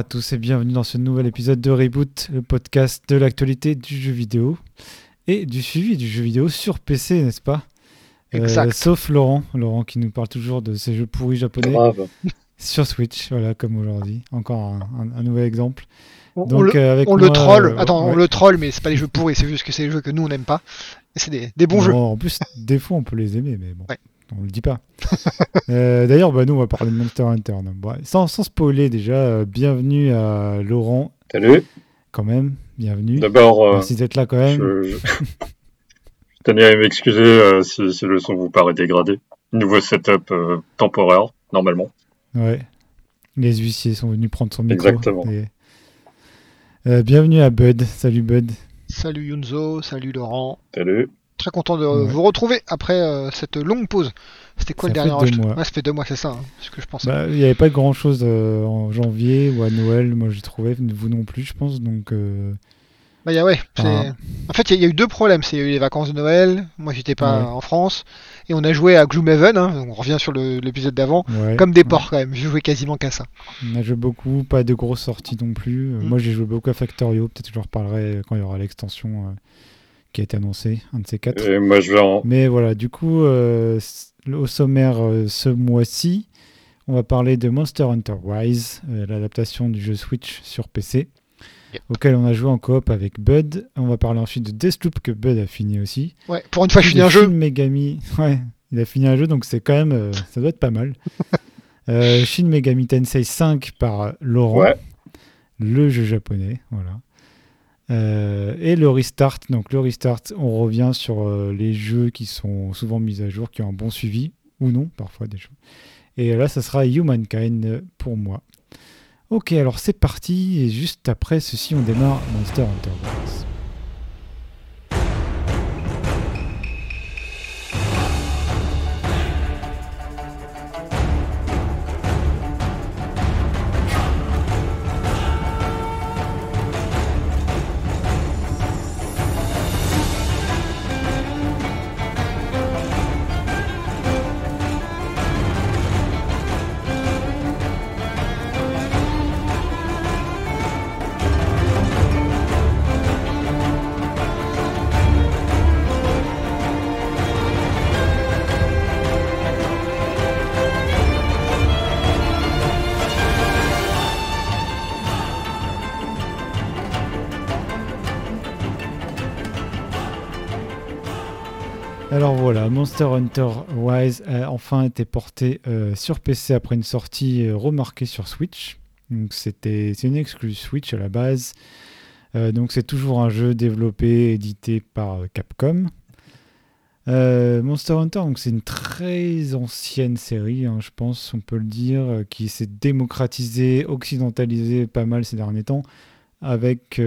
À tous et bienvenue dans ce nouvel épisode de Reboot, le podcast de l'actualité du jeu vidéo et du suivi du jeu vidéo sur PC, n'est-ce pas? Euh, Exact. sauf Laurent, Laurent qui nous parle toujours de ces jeux pourris japonais Grave. sur Switch, voilà, comme aujourd'hui. Encore un, un- un nouvel exemple. On, Donc, on le, euh, avec on le troll. euh, Attends, on ouais. le troll, mais c'est pas les jeux pourris, c'est juste que c'est les jeux que nous on n'aime pas. C'est des, des bons jeux. Bon, En plus, des fois, on peut les aimer, mais bon, Ouais. On le dit pas. Euh, D'ailleurs, bah, nous, on va parler de Monster Hunter. donc, bon, sans, sans spoiler, déjà, euh, bienvenue à Laurent, Salut. quand même. Bienvenue. D'abord, euh, Merci d'être là, quand même. je, je- je tenais à m'excuser euh, si, si le son vous paraît dégradé. Nouveau setup euh, temporaire, normalement. Ouais. Les huissiers sont venus prendre son micro. Exactement. Et- Euh, bienvenue à Bud. Salut Bud. Salut Yunzo, salut Laurent. Salut. Très content de Ouais. vous retrouver après euh, cette longue pause. C'était quoi Ça le dernier enregistrement mois. Ouais, ça fait deux mois, c'est ça, hein, ce que je pensais. Bah, Il n'y avait pas grand chose en janvier ou à Noël. Moi, j'ai trouvé. Vous non plus, je pense. Donc, euh, Bah, y a- ouais, Ah. En fait, il y, a- y a eu deux problèmes. C'est il y a eu les vacances de Noël. Moi, j'étais pas Ouais. en France. Et on a joué à Gloomhaven. Hein, on revient sur l'épisode d'avant. Comme des porcs quand même. J'ai joué quasiment qu'à ça. On a joué beaucoup. Pas de grosses sorties non plus. Euh, Mm. Moi, j'ai joué beaucoup à Factorio. Peut-être que je en reparlerai quand il y aura l'extension euh, qui a été annoncée. Un de ces quatre. Et moi, je vais en. Mais voilà, du coup, euh, au sommaire euh, ce mois-ci, on va parler de Monster Hunter Rise, euh, l'adaptation du jeu Switch sur PC, Yep. auquel on a joué en coop avec Bud. On va parler ensuite de Deathloop que Bud a fini aussi. Ouais, pour une fois, je finis un jeu. Shin Megami, ouais, il a fini un jeu, donc c'est quand même, euh, ça doit être pas mal. Euh, Shin Megami Tensei 5 par Laurent, Ouais. le jeu japonais, voilà. Euh, et le restart, donc le restart, on revient sur euh, les jeux qui sont souvent mis à jour, qui ont un bon suivi, ou non, parfois des jeux. Et là, ça sera Humankind pour moi. Ok, alors c'est parti, et juste après ceci, on démarre Monster Hunter Rise. Voilà, Monster Hunter Rise a enfin été porté euh, sur PC après une sortie euh, remarquée sur Switch. Donc c'était c'est une exclue Switch à la base. Euh, donc c'est toujours un jeu développé, édité par Capcom. Monster Hunter, c'est une très ancienne série, hein, je pense, on peut le dire, qui s'est démocratisée, occidentalisée pas mal ces derniers temps, avec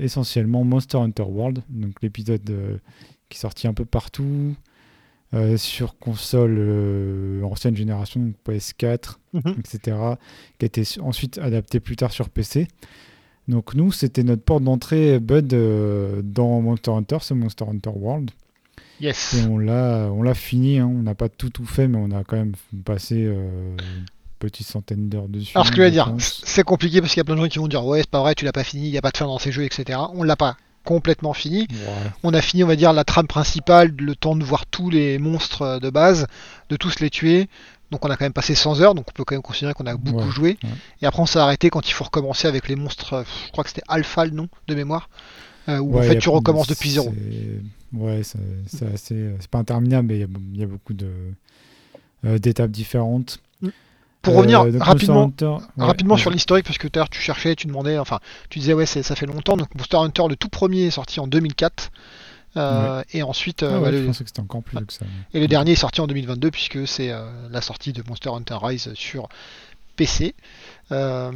essentiellement Monster Hunter World, donc l'épisode qui est sorti un peu partout euh, sur console euh, ancienne génération, donc PS4, Mhm. etc., qui a été su- ensuite adapté plus tard sur PC. Donc nous, c'était notre porte d'entrée Bud euh, dans Monster Hunter, c'est Monster Hunter World. Yes. Et on l'a, on l'a fini, hein. on n'a pas tout tout fait, mais on a quand même passé une petite centaine d'heures dessus. Alors ce que je veux dire, c'est compliqué parce qu'il y a plein de gens qui vont dire ouais c'est pas vrai, tu l'as pas fini, il n'y a pas de fin dans ces jeux, etc. On l'a pas complètement fini. Ouais. On a fini on va dire la trame principale, le temps de voir tous les monstres euh, de base, de tous les tuer. Donc on a quand même passé 100 heures, donc on peut quand même considérer qu'on a beaucoup Ouais, joué. ouais. Et après on s'est arrêté quand il faut recommencer avec les monstres, euh, je crois que c'était Alpha le nom de mémoire, euh, où en fait tu recommences depuis zéro. Ouais, c'est pas interminable, mais il y a, il y a beaucoup de euh, d'étapes différentes. Pour Euh, revenir Monster rapidement, Hunter- ouais, rapidement sur l'historique, parce que tout à l'heure tu cherchais, tu demandais, enfin tu disais ouais ça fait longtemps, donc Monster Hunter le tout premier est sorti en 2004. euh, Et ensuite, euh, Ah ouais, bah, je le- pensais que c'était encore plus que ça. Et le dernier est sorti en 2022 puisque c'est euh, la sortie de Monster Hunter Rise sur PC. Euh.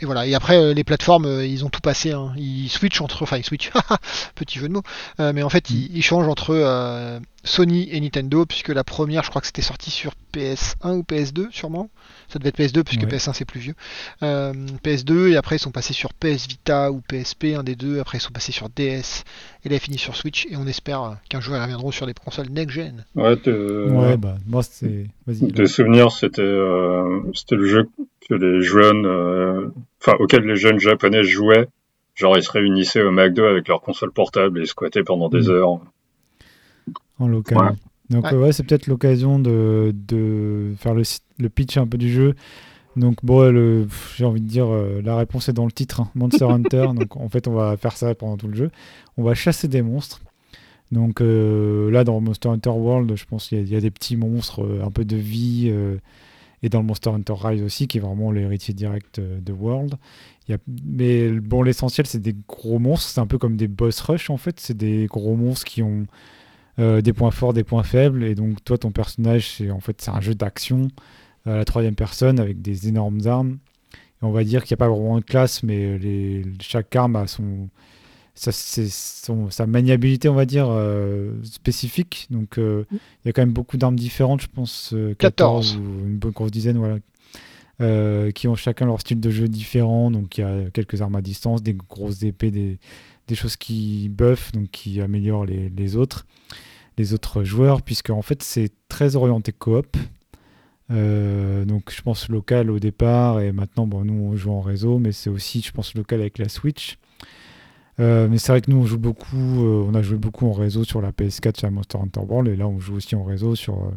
Et voilà. Et après euh, les plateformes, euh, ils ont tout passé. hein. Ils switchent entre, enfin ils switchent, petit jeu de mots. Euh, mais en fait, Mm. ils, ils changent entre euh, Sony et Nintendo, puisque la première, je crois que c'était sorti sur PS1 ou PS2, sûrement. Ça devait être PS2, puisque Ouais. PS1 c'est plus vieux. Euh, PS2, et après ils sont passés sur PS Vita ou PSP, un des deux. Après ils sont passés sur DS, et là ils finissent sur Switch, et on espère qu'un jour ils reviendront sur des consoles next-gen. Ouais, bah, moi, c'est. Vas-y. de souvenir, c'était euh, c'était le jeu que les jeunes, euh, enfin auquel les jeunes japonais jouaient. Genre ils se réunissaient au McDo avec leur console portable et squattaient pendant des Mm. heures. En local. Ouais. Donc Ouais. euh, ouais, c'est peut-être l'occasion de, de faire le, le pitch un peu du jeu. Donc bon, j'ai envie de dire, euh, la réponse est dans le titre, hein, Monster Hunter. Donc en fait, on va faire ça pendant tout le jeu. On va chasser des monstres. Donc euh, là, dans Monster Hunter World, je pense qu'il y, y a des petits monstres, euh, un peu de vie. euh, et dans le Monster Hunter Rise aussi, qui est vraiment l'héritier direct euh, de World. Il y a- mais bon, l'essentiel, c'est des gros monstres. C'est un peu comme des boss rush, en fait. C'est des gros monstres qui ont euh, des points forts, des points faibles. Et donc, toi, ton personnage, c'est en fait c'est un jeu d'action à la troisième personne avec des énormes armes. Et on va dire qu'il n'y a pas vraiment de classe, mais les, chaque arme a son, sa, c'est son- sa maniabilité, on va dire, euh, spécifique. Donc, euh, il y a quand même beaucoup d'armes différentes, je pense, euh, 14 14. ou une bonne grosse dizaine, voilà. euh, qui ont chacun leur style de jeu différent. Donc il y a quelques armes à distance, des grosses épées, des, des choses qui buffent, donc qui améliorent les, les autres, les autres joueurs, puisque en fait c'est très orienté coop. Euh, donc je pense local au départ et maintenant bon, nous on joue en réseau mais c'est aussi je pense local avec la Switch Euh, mais c'est vrai que nous on joue beaucoup euh, on a joué beaucoup en réseau sur la PS4 sur Monster Hunter World et là on joue aussi en réseau sur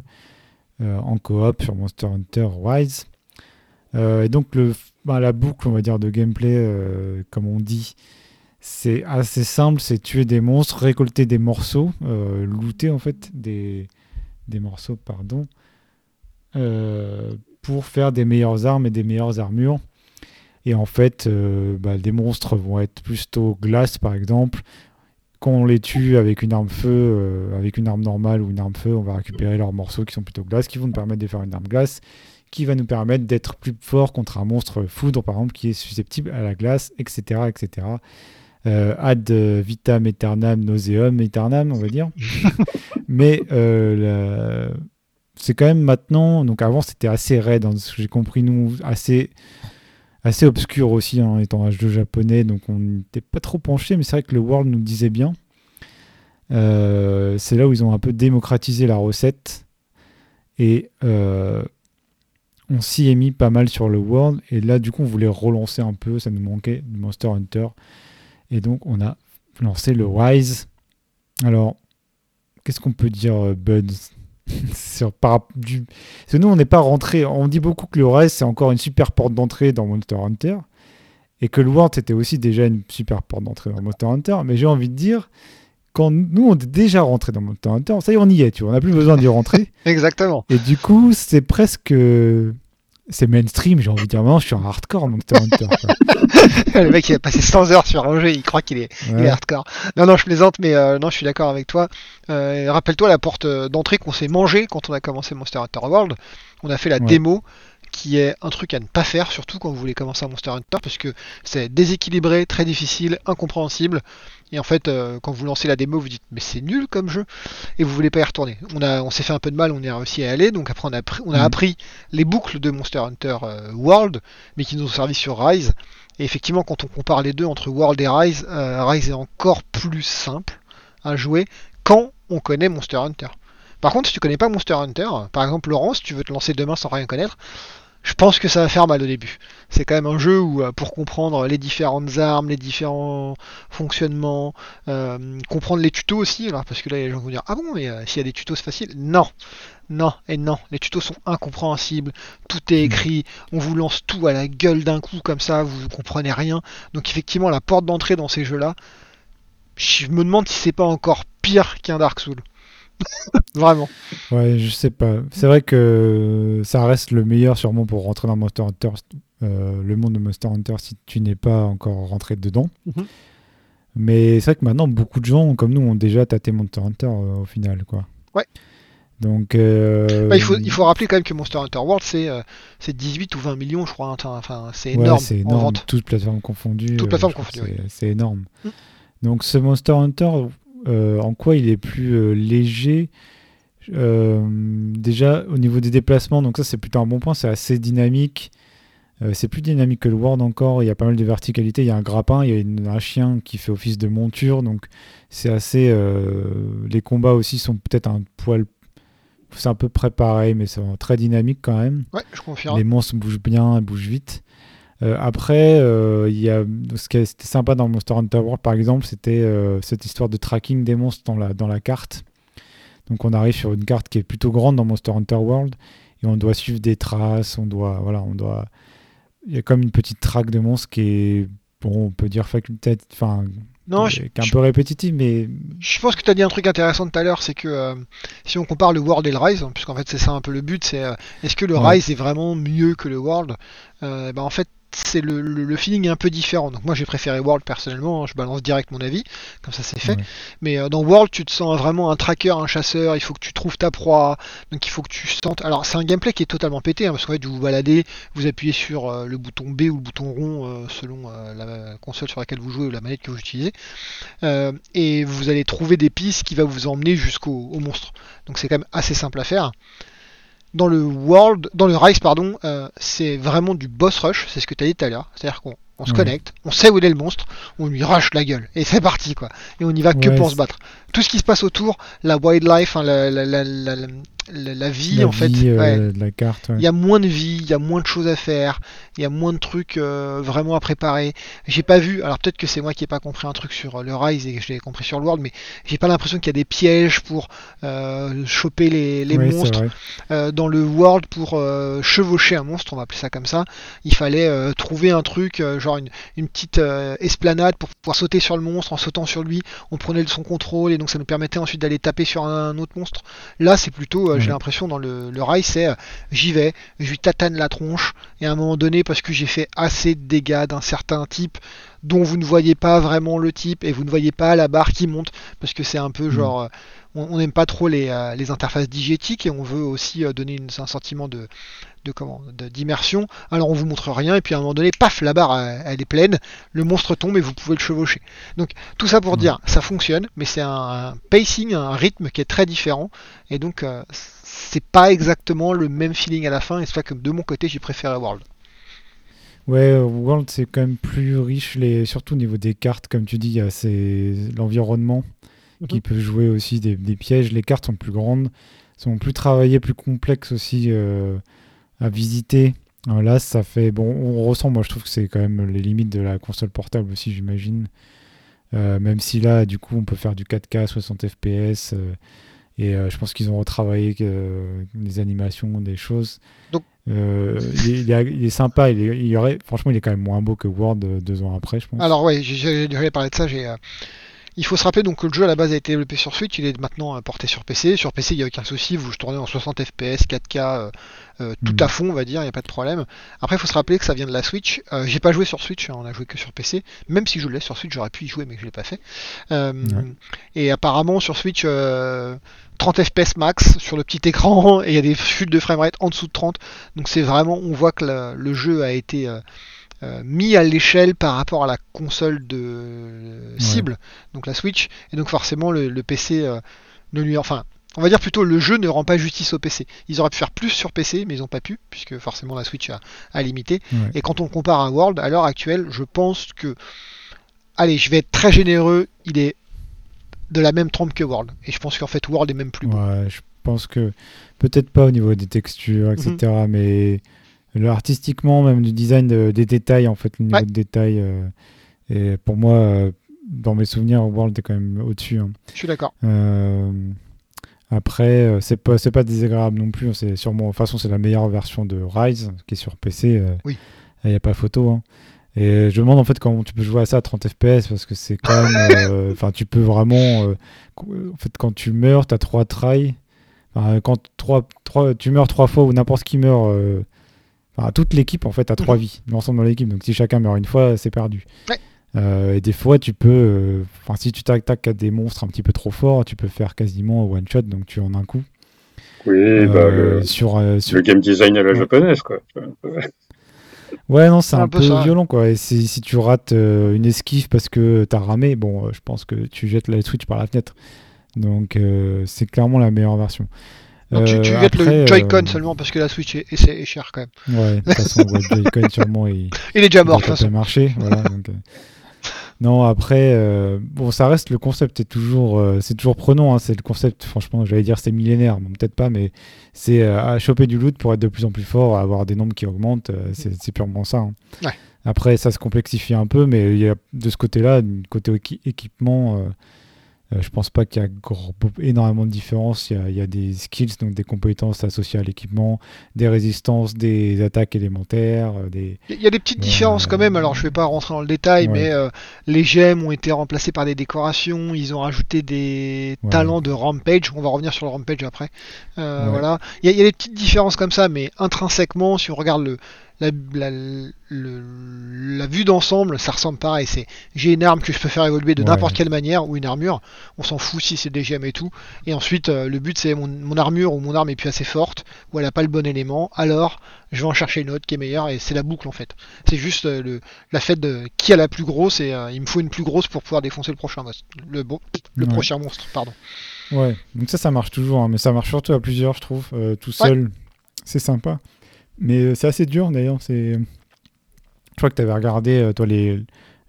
en coop sur Monster Hunter Rise et donc le, bah, la boucle on va dire de gameplay comme on dit c'est assez simple c'est tuer des monstres récolter des morceaux euh, looter en fait des, des morceaux pardon euh, pour faire des meilleures armes et des meilleures armures. Et en fait, euh, bah, des monstres vont être plutôt glace, par exemple. Quand on les tue avec une arme feu, avec une arme normale ou une arme feu, on va récupérer leurs morceaux qui sont plutôt glace, qui vont nous permettre de faire une arme glace, qui va nous permettre d'être plus fort contre un monstre foudre, par exemple, qui est susceptible à la glace, etc. etc. Euh, ad vitam aeternam nauseum aeternam, on va dire. Mais euh, la- c'est quand même maintenant. Donc avant, c'était assez raide, hein, ce que j'ai compris, nous, assez, assez obscur aussi, hein, étant un jeu japonais. Donc on n'était pas trop penché, mais c'est vrai que le World nous disait bien. Euh, c'est là où ils ont un peu démocratisé la recette. Et euh, on s'y est mis pas mal sur le World. Et là, du coup, on voulait relancer un peu. Ça nous manquait du Monster Hunter. Et donc, on a lancé le Rise. Alors, qu'est-ce qu'on peut dire, euh, Buds sur, par, du... Parce que nous, on n'est pas rentré. On dit beaucoup que le Rise, c'est encore une super porte d'entrée dans Monster Hunter. Et que le World, c'était aussi déjà une super porte d'entrée dans Monster Hunter. Mais j'ai envie de dire, quand nous, on est déjà rentré dans Monster Hunter, ça y est, on y est, tu vois. On n'a plus besoin d'y rentrer. Exactement. Et du coup, c'est presque. C'est mainstream, j'ai envie de dire. Maintenant, je suis un hardcore Monster Hunter. quoi. le mec il a passé 100 heures sur un jeu, il croit qu'il est, il est Ouais. hardcore. Non, non, je plaisante, mais euh, non, je suis d'accord avec toi. Euh, Rappelle-toi la porte euh, d'entrée qu'on s'est mangé quand on a commencé Monster Hunter World. On a fait la Ouais. démo, qui est un truc à ne pas faire, surtout quand vous voulez commencer un Monster Hunter, parce que c'est déséquilibré, très difficile, incompréhensible. Et en fait, euh, quand vous lancez la démo, vous dites mais c'est nul comme jeu, et vous voulez pas y retourner. On a, on s'est fait un peu de mal, on est réussi à y aller. Donc après, on a, appris- on a Mhm. appris les boucles de Monster Hunter euh, World, mais qui nous ont servi sur Rise. Et effectivement, quand on compare les deux entre World et Rise, euh, Rise est encore plus simple à jouer quand on connaît Monster Hunter. Par contre, si tu connais pas Monster Hunter, par exemple Laurent, si tu veux te lancer demain sans rien connaître, je pense que ça va faire mal au début. C'est quand même un jeu où, euh, pour comprendre les différentes armes, les différents fonctionnements, euh, comprendre les tutos aussi, alors parce que là, les gens vont dire Ah bon, mais euh, s'il y a des tutos, c'est facile. Non, non et non. Les tutos sont incompréhensibles, tout est écrit, on vous lance tout à la gueule d'un coup, comme ça, vous comprenez rien. Donc, effectivement, la porte d'entrée dans ces jeux-là, je me demande si c'est pas encore pire qu'un Dark Souls. Vraiment. Ouais, je sais pas. C'est vrai que ça reste le meilleur sûrement pour rentrer dans Monster Hunter, euh, le monde de Monster Hunter si tu n'es pas encore rentré dedans. Mhm. Mais c'est vrai que maintenant beaucoup de gens comme nous ont déjà tâté Monster Hunter euh, au final, quoi. Ouais. Donc. euh, Bah, il, faut, il faut rappeler quand même que Monster Hunter World, c'est euh, c'est 18 ou 20 millions, je crois. hein, Enfin, c'est ouais, énorme, c'est en énorme, vente. toutes plateformes confondues. Toutes plateformes confondues, c'est- énorme. Mm. Donc ce Monster Hunter, en quoi il est plus euh, léger déjà, au niveau des déplacements, donc ça c'est plutôt un bon point, c'est assez dynamique. c'est plus dynamique que le World encore, il y a pas mal de verticalité, il y a un grappin, il y a un chien qui fait office de monture, donc c'est assez... les combats aussi sont peut-être un poil c'est un peu près pareil, mais c'est très dynamique quand même. Ouais, je confirme. Les monstres bougent bien, bougent vite. Euh, après, euh, il y a, ce qui était sympa dans Monster Hunter World, par exemple, c'était euh, cette histoire de tracking des monstres dans la, dans la carte. Donc on arrive sur une carte qui est plutôt grande dans Monster Hunter World et on doit suivre des traces, on doit, voilà, on doit. Il y a comme une petite traque de monstres qui est, bon, on peut dire facultative, enfin non, je, un peu répétitif, mais. Je pense que tu as dit un truc intéressant tout à l'heure, c'est que euh, si on compare le World et le Rise, puisqu'en fait c'est ça un peu le but, c'est euh, est-ce que le Rise est vraiment mieux que le World? Euh, bah, En fait, c'est le, le, feeling est un peu différent. Donc moi j'ai préféré World personnellement, hein, je balance direct mon avis, comme ça c'est fait. Mais euh, dans World tu te sens vraiment un tracker, un chasseur, il faut que tu trouves ta proie, donc il faut que tu sentes. Alors c'est un gameplay qui est totalement pété, hein, parce qu'en fait vous vous baladez, vous appuyez sur euh, le bouton B ou le bouton rond euh, selon la console sur laquelle vous jouez ou la manette que vous utilisez, et vous allez trouver des pistes qui va vous emmener jusqu'au monstre. Donc c'est quand même assez simple à faire dans le World, dans le Rise, pardon, euh, c'est vraiment du boss rush, c'est ce que tu as dit tout à l'heure. C'est-à-dire qu'on se connecte, on sait où est le monstre, on lui rush la gueule, et c'est parti quoi. Et on y va que pour se battre. Tout ce qui se passe autour, la wildlife, hein, la, la, vie en fait. Euh, la carte. Il y a moins de vie, il y a moins de choses à faire, il y a moins de trucs euh, vraiment à préparer. J'ai pas vu, alors peut-être que c'est moi qui ai pas compris un truc sur le Rise et que je l'ai compris sur le World, mais j'ai pas l'impression qu'il y a des pièges pour euh, choper les, monstres. dans le World, pour chevaucher un monstre, on va appeler ça comme ça, il fallait trouver un truc, genre une, une petite esplanade pour pouvoir sauter sur le monstre. En sautant sur lui, on prenait son contrôle et donc ça nous permettait ensuite d'aller taper sur un autre monstre. Là, c'est plutôt j'ai l'impression dans le, le rail, c'est euh, j'y vais, je lui tatane la tronche, et à un moment donné, parce que j'ai fait assez de dégâts d'un certain type, dont vous ne voyez pas vraiment le type, et vous ne voyez pas la barre qui monte, parce que c'est un peu mm. genre... Euh, on n'aime pas trop les, euh, les, interfaces digétiques et on veut aussi donner un sentiment de, de comment d'immersion. Alors on vous montre rien et puis à un moment donné, paf, la barre elle est pleine, le monstre tombe et vous pouvez le chevaucher. Donc tout ça pour dire, ça fonctionne, mais c'est un, pacing, un rythme qui est très différent et donc euh, c'est pas exactement le même feeling à la fin et c'est ça que de mon côté j'ai préféré World. Ouais, World c'est quand même plus riche, les... surtout au niveau des cartes, comme tu dis, c'est l'environnement qui mhm. peut jouer aussi des, pièges. Les cartes sont plus grandes, sont plus travaillées, plus complexes aussi. Euh, à visiter. Euh, là, ça fait. Bon, on ressent, moi je trouve que c'est quand même les limites de la console portable aussi, j'imagine. Euh, même si là, du coup, on peut faire du 4K, 60 FPS. et euh, je pense qu'ils ont retravaillé des animations, des choses. Donc, il, est, sympa. Il, il aurait, franchement, il est quand même moins beau que World deux ans après, je pense. Alors, ouais, j'allais parler de ça. J'ai il faut se rappeler donc que le jeu à la base a été développé sur Switch, il est maintenant euh, porté sur PC. Sur PC, il n'y a aucun souci, vous tournez en 60 FPS, 4K, tout hmm. à fond, on va dire, il n'y a pas de problème. Après, il faut se rappeler que ça vient de la Switch. Euh, j'ai pas joué sur Switch, hein, on a joué que sur PC. Même si je l'ai sur Switch, j'aurais pu y jouer, mais je l'ai pas fait. Euh, et apparemment, sur Switch, 30 FPS max sur le petit écran, et il y a des chutes de framerate en dessous de 30. Donc c'est vraiment, on voit que le jeu a été euh, mis à l'échelle par rapport à la console de cible, donc la Switch, et donc forcément le, PC euh, ne lui, enfin, on va dire plutôt le jeu ne rend pas justice au PC. Ils auraient pu faire plus sur PC, mais ils n'ont pas pu, puisque forcément la Switch a, limité. Et quand on compare à World, à l'heure actuelle, je pense que, allez, je vais être très généreux, il est de la même trempe que World. Et je pense qu'en fait World est même plus beau. Ouais, je pense que peut-être pas au niveau des textures, etc. Mhm. Mais le artistiquement, même du design des détails, en fait, le niveau de détail. Euh, et pour moi, euh, dans mes souvenirs, World est quand même au-dessus. Hein. Je suis d'accord. Euh, après, c'est pas, c'est pas désagréable non plus. C'est sûrement, de toute façon, c'est la meilleure version de Rise qui est sur PC. oui. Il n'y a pas photo. Hein. Et je me demande en fait comment tu peux jouer à ça à 30 FPS parce que c'est quand même. Enfin, tu peux vraiment. en fait, quand tu meurs, tu as 3 tries. quand trois, trois, tu meurs 3 fois ou n'importe qui meurt toute l'équipe en fait a trois mhm. vies, l'ensemble de l'équipe. Donc si chacun meurt une fois, c'est perdu. Euh, et des fois, tu peux, euh, enfin si tu t'attaques à des monstres un petit peu trop forts, tu peux faire quasiment one shot, donc tu en un coup. Oui, bah, euh, le, sur, le game design à la japonaise, quoi. Ouais, non, c'est un, peu, violent, quoi. Et si, tu rates une esquive parce que t'as ramé, bon, je pense que tu jettes la Switch par la fenêtre. Donc euh, c'est clairement la meilleure version. Donc tu, tu Euh, jettes le après, Joy-Con euh, seulement parce que la Switch est, est- est chère quand même. Ouais, de toute façon, ouais, le Joy-Con sûrement il, Il est déjà il mort marcher. Voilà, donc, euh, Non, après, euh, bon, ça reste le concept est toujours, euh, c'est toujours prenant. hein, c'est le concept, franchement, j'allais dire c'est millénaire, bon, peut-être pas, mais c'est euh, à choper du loot pour être de plus en plus fort, à avoir des nombres qui augmentent. c'est c'est purement ça. hein. Ouais. Après, ça se complexifie un peu, mais il y a de ce côté-là, côté équi- équipement, je pense pas qu'il y a gros- énormément de différence. Il y a, il y a des skills, donc des compétences associées à l'équipement, des résistances, des attaques élémentaires, euh, des Il y a des petites Ouais. différences quand même, alors je vais pas rentrer dans le détail, Ouais. mais euh, les gemmes ont été remplacées par des décorations, ils ont rajouté des Ouais. talents de rampage, on va revenir sur le rampage après. Euh, Ouais. Voilà, il y, a- il y a des petites différences comme ça, mais intrinsèquement, si on regarde le, la, la, le- la vue d'ensemble, ça ressemble pareil. C'est j'ai une arme que je peux faire évoluer de Ouais. n'importe quelle manière ou une armure, on s'en fout si c'est des gemmes et tout. Et ensuite, euh, le but c'est mon, mon armure ou mon arme est plus assez forte ou elle a pas le bon élément, alors je vais en chercher une autre qui est meilleure et c'est la boucle en fait. C'est juste euh, le, la fête de qui a la plus grosse et euh, il me faut une plus grosse pour pouvoir défoncer le prochain boss. Le, bon, le Ouais. prochain monstre, pardon. Ouais, donc ça, ça marche toujours, hein, mais ça marche surtout à plusieurs, je trouve. Tout seul, c'est sympa. Mais euh, c'est assez dur d'ailleurs. C'est... Je crois que tu avais regardé, euh, toi, les...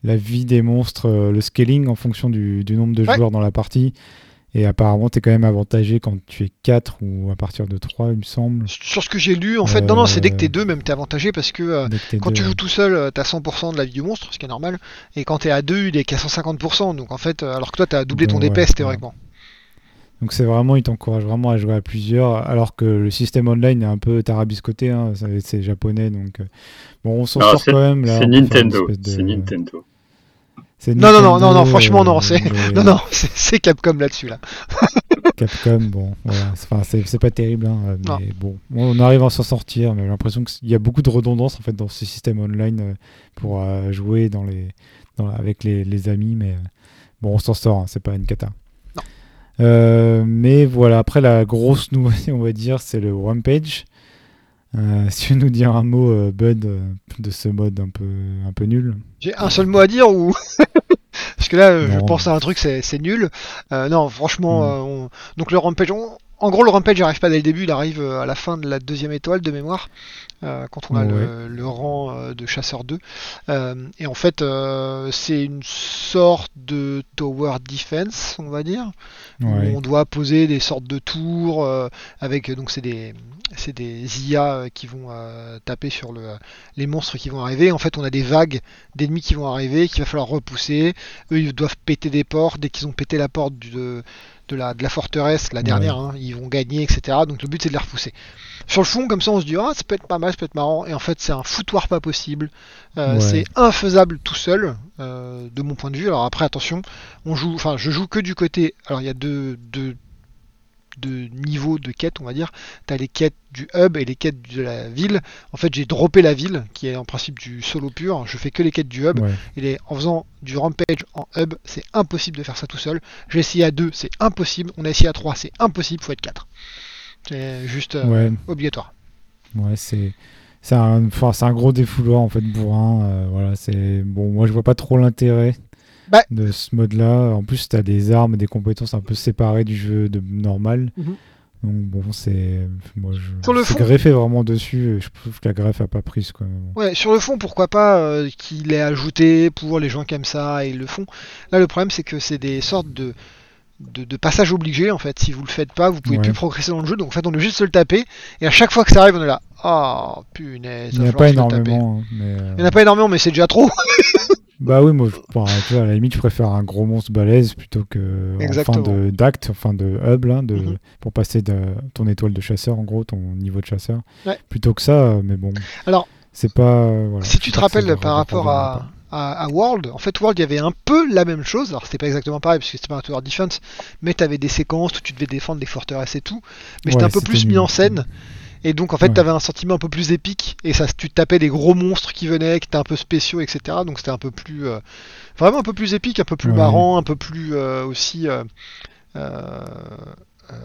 la vie des monstres, euh, le scaling en fonction du, du nombre de Ouais. joueurs dans la partie. Et apparemment, tu es quand même avantagé quand tu es 4 ou à partir de 3, il me semble. Sur ce que j'ai lu, en fait, non, non, c'est dès que t'es deux, même t'es avantagé parce que euh, quand deux, tu ouais. joues tout seul, t'as 100% de la vie du monstre, ce qui est normal. Et quand t'es à deux, il est qu'à 150%. Donc en fait, alors que toi, t'as doublé ton ouais, DPS ouais. théoriquement. Donc c'est vraiment, il t'encourage vraiment à jouer à plusieurs, alors que le système online est un peu tarabiscoté, hein, c'est japonais, donc euh, bon, on s'en sort quand même là. C'est Nintendo. de- C'est Nintendo. Non, non, non, non, franchement, non, euh, c'est- Non, non, c'est Capcom là-dessus là. Capcom, bon, voilà, c'est- enfin, c'est c'est pas terrible, hein, Non. mais bon, on arrive à s'en sortir, mais j'ai l'impression qu'il y a beaucoup de redondance en fait dans ce système online euh, pour euh, jouer dans les, dans- avec les, les amis, mais bon, on s'en sort, hein, c'est pas une cata. Euh, mais voilà, après la grosse nouveauté, on va dire, c'est le Rampage. Euh, si tu veux nous dire un mot, euh, Bud, de ce mode un peu, un peu nul. J'ai un seul mot à dire ou. Parce que là, je pense à un truc, c'est nul. Non, franchement, Mm. on- donc le rampage, on- en gros, le rampage n'arrive pas dès le début, il arrive euh, à la fin de la deuxième étoile de mémoire, euh, quand on a le, le rang euh, de chasseur 2. Euh, et en fait, euh, c'est une sorte de tower defense, on va dire, où on doit poser des sortes de tours avec donc c'est des c'est des IA qui vont taper sur le, les monstres qui vont arriver. En fait, on a des vagues d'ennemis qui vont arriver, qu'il va falloir repousser. Eux, ils doivent péter des portes. Dès qu'ils ont pété la porte du- de, de, la, de la forteresse, la dernière, hein, ils vont gagner, etc. Donc le but, c'est de les repousser. Sur le fond, comme ça, on se dit, ah, ça peut être pas mal, ça peut être marrant. Et en fait, c'est un foutoir pas possible. Euh, Ouais. C'est infaisable tout seul, euh, de mon point de vue. Alors après, attention, on joue, enfin, je joue que du côté. Alors, il y a deux, deux, deux niveaux de quêtes, on va dire. Tu as les quêtes du hub et les quêtes de la ville. En fait, j'ai droppé la ville, qui est en principe du solo pur. Je fais que les quêtes du hub. Ouais. Et les- en faisant du rampage en hub, c'est impossible de faire ça tout seul. J'ai essayé à 2, c'est impossible. On a essayé à 3, c'est impossible. Faut être 4. C'est juste euh, Ouais. obligatoire. Ouais, c'est c'est un, un gros défouloir en fait bourrin. euh, voilà, c'est bon. Moi, je vois pas trop l'intérêt Bah. de ce mode-là. En plus, tu as des armes et des compétences un peu séparées du jeu de normal. Mhm. Donc bon, c'est moi je Sur le fond- greffé vraiment dessus. et Je trouve que la greffe a pas prise quoi. Ouais, sur le fond, pourquoi pas euh, qu'il ait ajouté pour les gens qui aiment ça et le font. Là, le problème, c'est que c'est des sortes de, de, de passages obligés en fait. Si vous le faites pas, vous pouvez Ouais. plus progresser dans le jeu. Donc en fait, on est juste se le taper. Et à chaque fois que ça arrive, on est là. Oh punaise. Il n'y en a pas énormément. hein, mais, euh, Il n'y en a pas énormément, mais c'est déjà trop. Bah oui, moi, je, bon, à la limite, je préfère un gros monstre balèze plutôt que en fin d'acte, enfin de hub, là, de, Mhm. pour passer de ton étoile de chasseur, en gros, ton niveau de chasseur. Ouais. Plutôt que ça, mais bon. Alors, c'est pas. voilà, si tu te rappelles par rapport à, à, à World, en fait World il y avait un peu la même chose, alors c'était pas exactement pareil parce que c'était pas un tower defense, mais tu avais des séquences où tu devais défendre des forteresses et tout, mais c'était un peu plus mis en scène, et donc en fait Ouais. tu avais un sentiment un peu plus épique, et ça tu tapais des gros monstres qui venaient, qui étaient un peu spéciaux, etc. Donc c'était un peu plus... euh, vraiment un peu plus épique, un peu plus Ouais. marrant, un peu plus euh, aussi... euh, euh, euh,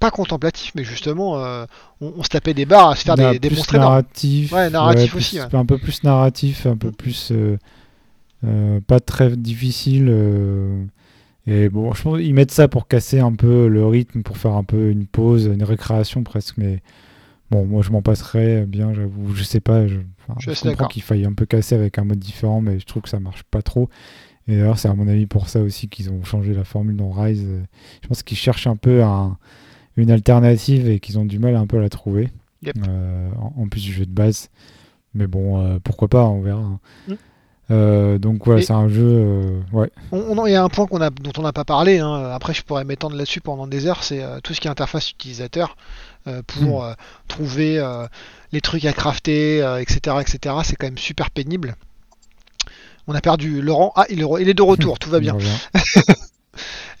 pas contemplatif, mais justement, euh, on, on se tapait des barres à se faire des, monstres énormes. narratif. Ouais, narratif aussi. Un peu plus narratif, un peu Mm. plus. euh, euh, pas très difficile. euh, Et bon, je pense qu'ils mettent ça pour casser un peu le rythme, pour faire un peu une pause, une récréation presque. Mais bon, moi je m'en passerais bien, j'avoue. Je sais pas. Je, Je suis comprends qu'il faille un peu casser avec un mode différent, mais je trouve que ça marche pas trop. Et d'ailleurs, c'est à mon avis pour ça aussi qu'ils ont changé la formule dans Rise. Je pense qu'ils cherchent un peu un- une alternative et qu'ils ont du mal un peu à la trouver. Yep. Euh, en, en plus du jeu de base. Mais bon, euh, pourquoi pas, on verra. hein. Mm. Euh, donc ouais, Et- c'est un jeu. euh, ouais. On- Il y a un point qu'on a, dont on n'a pas parlé, hein. après je pourrais m'étendre là-dessus pendant des heures, c'est euh, tout ce qui est interface utilisateur pour euh, trouver euh, les trucs à crafter, euh, etc. etc. C'est quand même super pénible. On a perdu Laurent. Ah, il est, re- il est de retour, tout va bien.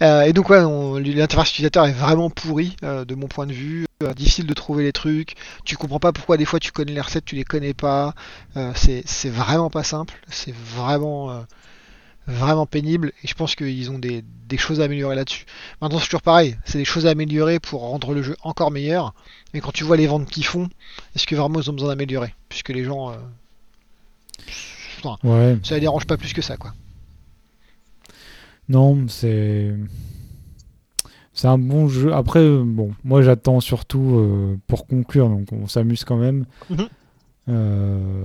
Euh, et donc ouais, l'interface utilisateur est vraiment pourrie euh, de mon point de vue. Euh, difficile de trouver les trucs. Tu comprends pas pourquoi des fois tu connais les recettes, tu les connais pas. Euh, c'est c'est vraiment pas simple. C'est vraiment euh, vraiment pénible. Et je pense qu'ils ont des, des choses à améliorer là-dessus. Maintenant c'est toujours pareil. C'est des choses à améliorer pour rendre le jeu encore meilleur. Mais quand tu vois les ventes qu'ils font, est-ce que vraiment ils ont besoin d'améliorer? Puisque les gens, euh, enfin, Ouais. ça les dérange pas plus que ça quoi. Non, c'est. C'est un bon jeu. Après, bon, moi j'attends surtout euh, pour conclure, donc on s'amuse quand même. Mhm. Euh,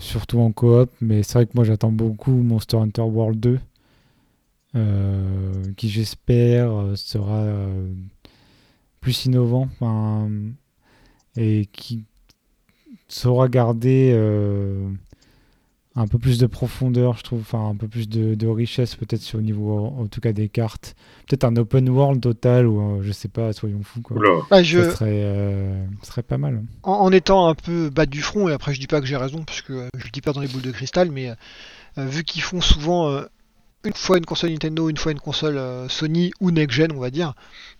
surtout en coop, mais c'est vrai que moi j'attends beaucoup Monster Hunter World 2, euh, qui j'espère sera euh, plus innovant et qui saura garder un peu plus de profondeur, je trouve, enfin un peu plus de, de richesse peut-être sur le niveau, en tout cas des cartes. Peut-être un open world total ou euh, je sais pas, soyons fous quoi. Bah, je, Ça serait, euh, ça serait pas mal. en, en étant un peu bas du front, et après je dis pas que j'ai raison, parce que euh, je le dis pas dans les boules de cristal, mais euh, vu qu'ils font souvent euh, une fois une console Nintendo, une fois une console euh, Sony ou Next Gen, on va dire,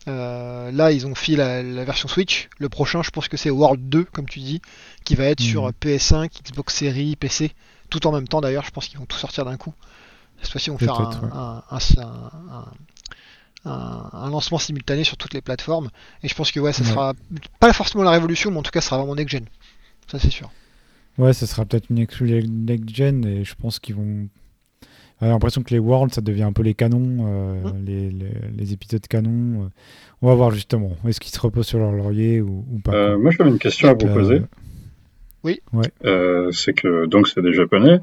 euh, là ils ont fait la, la version Switch. Le prochain, je pense que c'est World 2, comme tu dis, qui va être sur PS5, Xbox Series, PC, tout en même temps d'ailleurs. Je pense qu'ils vont tout sortir d'un coup. Cette fois-ci, ils vont faire un, Peut-être, ouais. un- un- un- un- un lancement simultané sur toutes les plateformes. Et je pense que ouais, ça Ouais. sera pas forcément la révolution, mais en tout cas, ça sera vraiment Next Gen. Ça, c'est sûr. Ouais, ça sera peut-être une exclu next gen et je pense qu'ils vont. J'ai l'impression que les Worlds, ça devient un peu les canons, euh, les, les- les épisodes canons. euh. On va voir justement. Est-ce qu'ils se reposent sur leur laurier ou, ou pas Euh, moi, j'avais une question à vous Euh, Euh, c'est que donc c'est des japonais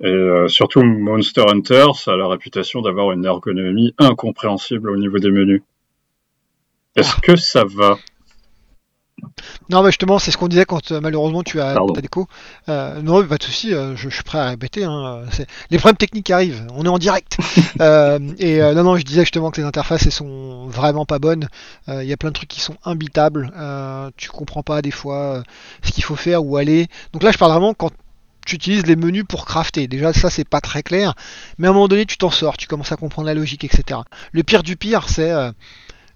et euh, surtout Monster Hunter, ça a la réputation d'avoir une ergonomie incompréhensible au niveau des menus. Est-ce Ah. que ça va? Non, mais justement, c'est ce qu'on disait quand euh, malheureusement tu as ta déco. Euh, non, pas de souci, euh, je, je suis prêt à répéter. hein, euh, Les problèmes techniques arrivent, on est en direct. Euh, et non, non, je disais justement que les interfaces elles sont vraiment pas bonnes. Il y a plein de trucs qui sont imbitables. Tu comprends pas des fois ce qu'il faut faire ou aller. Donc là, je parle vraiment quand tu utilises les menus pour crafter. Déjà, ça c'est pas très clair, mais à un moment donné, tu t'en sors, tu commences à comprendre la logique, etc. Le pire du pire, c'est euh,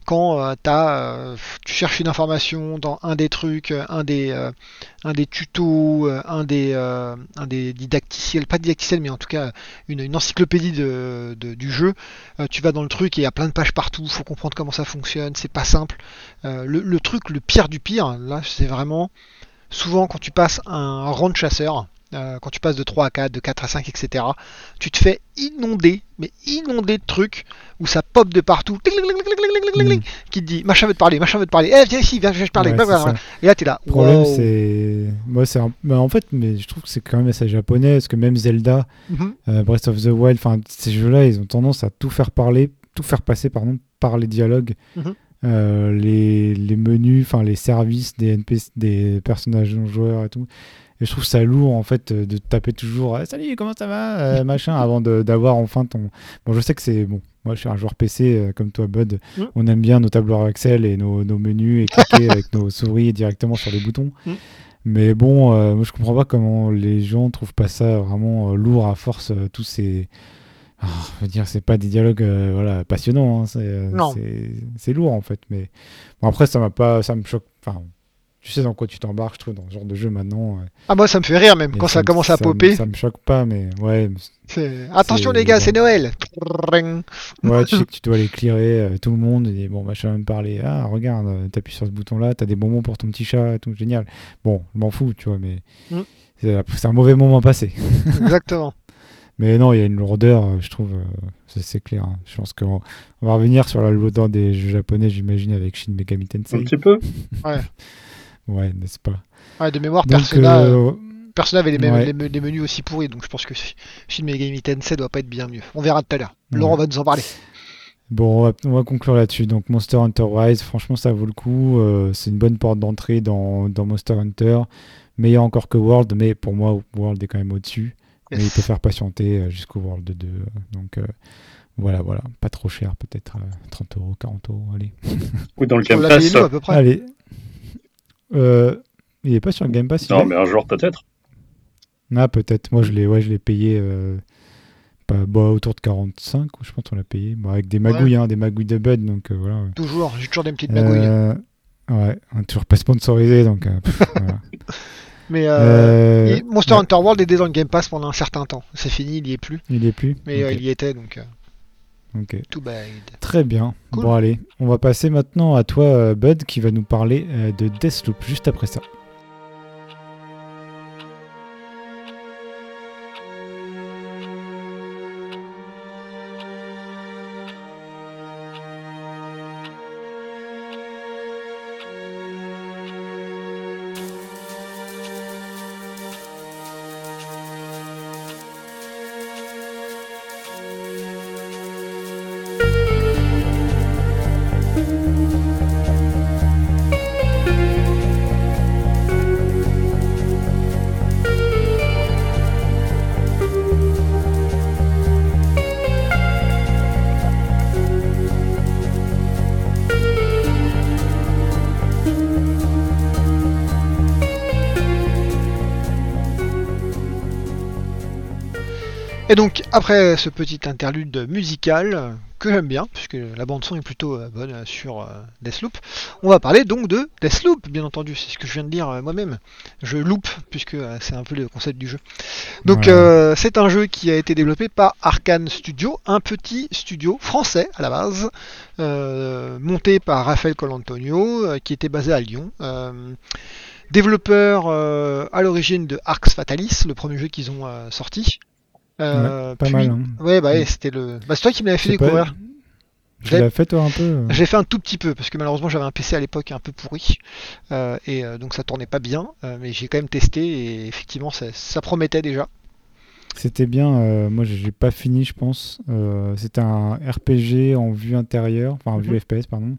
quand euh, euh, tu cherches une information dans un des trucs, euh, un des, tutos, un des, didacticiels, pas didacticiels, mais en tout cas une, encyclopédie du jeu. Tu vas dans le truc et il y a plein de pages partout, faut comprendre comment ça fonctionne, c'est pas simple. Le, le truc, le pire du pire, là, c'est vraiment souvent quand tu passes un rang de chasseur. Euh, quand tu passes de 3 à 4, de 4 à 5, etc., tu te fais inonder, mais inonder de trucs où ça pop de partout, Mm. qui te dit machin veut te parler, machin veut te parler, eh viens ici, viens, je vais te parler, Ouais, blablabla. et là t'es là. Le problème, wow. c'est. Moi, c'est un- bah, en fait, mais je trouve que c'est quand même assez japonais, parce que même Zelda, Mhm. euh, Breath of the Wild, enfin, ces jeux-là, ils ont tendance à tout faire parler, tout faire passer, pardon, par les dialogues. Mhm. Euh, les, les menus, enfin les services des NPC, des personnages non joueurs et tout. Et je trouve ça lourd en fait euh, de taper toujours Ah, salut comment ça va? Euh, machin avant d'avoir enfin ton. Bon je sais que c'est bon. Moi je suis un joueur PC euh, comme toi Bud. Mm. On aime bien nos tableurs Excel et nos, nos menus et cliquer avec nos souris directement sur les boutons. Mm. Mais bon, euh, moi je comprends pas comment les gens trouvent pas ça vraiment euh, lourd à force euh, tous ces. Ah, je veux dire, c'est pas des dialogues euh, voilà, passionnants, hein, euh, c'est lourd en fait. Mais bon, après, ça m'a pas, ça me choque. Enfin, tu sais dans quoi tu t'embarques, je trouve, dans ce genre de jeu maintenant. Ah moi ça me fait rire même et quand ça, me- commence à ça me- popper. Ça me choque pas, mais ouais, Attention les gars, bon. c'est Noël. ouais tu sais que tu dois aller clearer euh, tout le monde. Et bon, machin va me parler. Ah, regarde, euh, t'appuies sur ce bouton-là, t'as des bonbons pour ton petit chat, et tout, génial. Bon, je m'en fous, tu vois, mais Mm. c'est, un mauvais moment passé. Exactement. Mais non, il y a une lourdeur, euh, je trouve, euh, c'est clair. hein. Je pense qu'on on va revenir sur la lourdeur des jeux japonais, j'imagine, avec Shin Megami Un Tensei. petit peu. Ouais, n'est-ce pas Ouais, de mémoire, Donc, Persona, euh, Persona avait les, mêmes, ouais. les, me- les menus aussi pourris, donc je pense que Shin Megami Tensei doit pas être bien mieux. On verra tout à l'heure. Ouais. Laurent va nous en parler. Bon, on va, on va conclure là-dessus. Donc, Monster Hunter Rise, franchement, ça vaut le coup. Euh, c'est une bonne porte d'entrée dans, dans Monster Hunter. Meilleur encore que World, mais pour moi, World est quand même au-dessus. Mais il peut faire patienter euh, jusqu'au World 2. euh, Donc, euh, voilà, voilà. Pas trop cher, peut-être euh, 30 euros, 40 euros. Allez. Ou dans le Game l'a Pass. payé nous à peu près. Allez. Euh, il est pas sur le Game Pass Non, mais un jour peut-être. Ah, peut-être. Moi, je l'ai ouais, je l'ai payé euh, bah, autour de 45, ou je pense qu'on l'a payé. Bon, avec des magouilles, hein, des magouilles de bud. Donc, euh, voilà. Toujours, j'ai toujours des petites magouilles. Ouais, on est toujours pas sponsorisé. Donc, euh, pff, voilà. Mais euh, Euh, Monster ouais, Hunter World était dans le Game Pass pendant un certain temps. C'est fini, il y est plus. il est plus Mais euh, il y était, donc euh, ok. tout bad. Très bien. Cool. Bon, allez. On va passer maintenant à toi, euh, Bud, qui va nous parler euh, de Deathloop juste après ça. Après ce petit interlude musical, que j'aime bien, puisque la bande-son est plutôt euh, bonne euh, sur euh, Deathloop, on va parler donc de Deathloop, bien entendu, c'est ce que je viens de dire moi-même. Je loupe, puisque c'est un peu le concept du jeu. Donc, euh, c'est un jeu qui a été développé par Arkane Studio, un petit studio français à la base, euh, monté par Raphaël Colantonio, euh, qui était basé à Lyon. Développeur à l'origine de Arx Fatalis, le premier jeu qu'ils ont sorti. Euh, Pas puis- mal. Hein. Ouais, bah ouais, Mm. c'était le. Bah, c'est toi qui me l'avais fait pas- découvrir. J'ai- l'as fait, toi, un peu euh J'ai fait un tout petit peu parce que malheureusement j'avais un PC à l'époque un peu pourri euh, et euh, donc ça tournait pas bien. euh, mais j'ai quand même testé et effectivement ça, ça promettait déjà. C'était bien. moi, j'ai pas fini, je pense. C'était un RPG en vue intérieure, enfin en vue Mhm. FPS, pardon.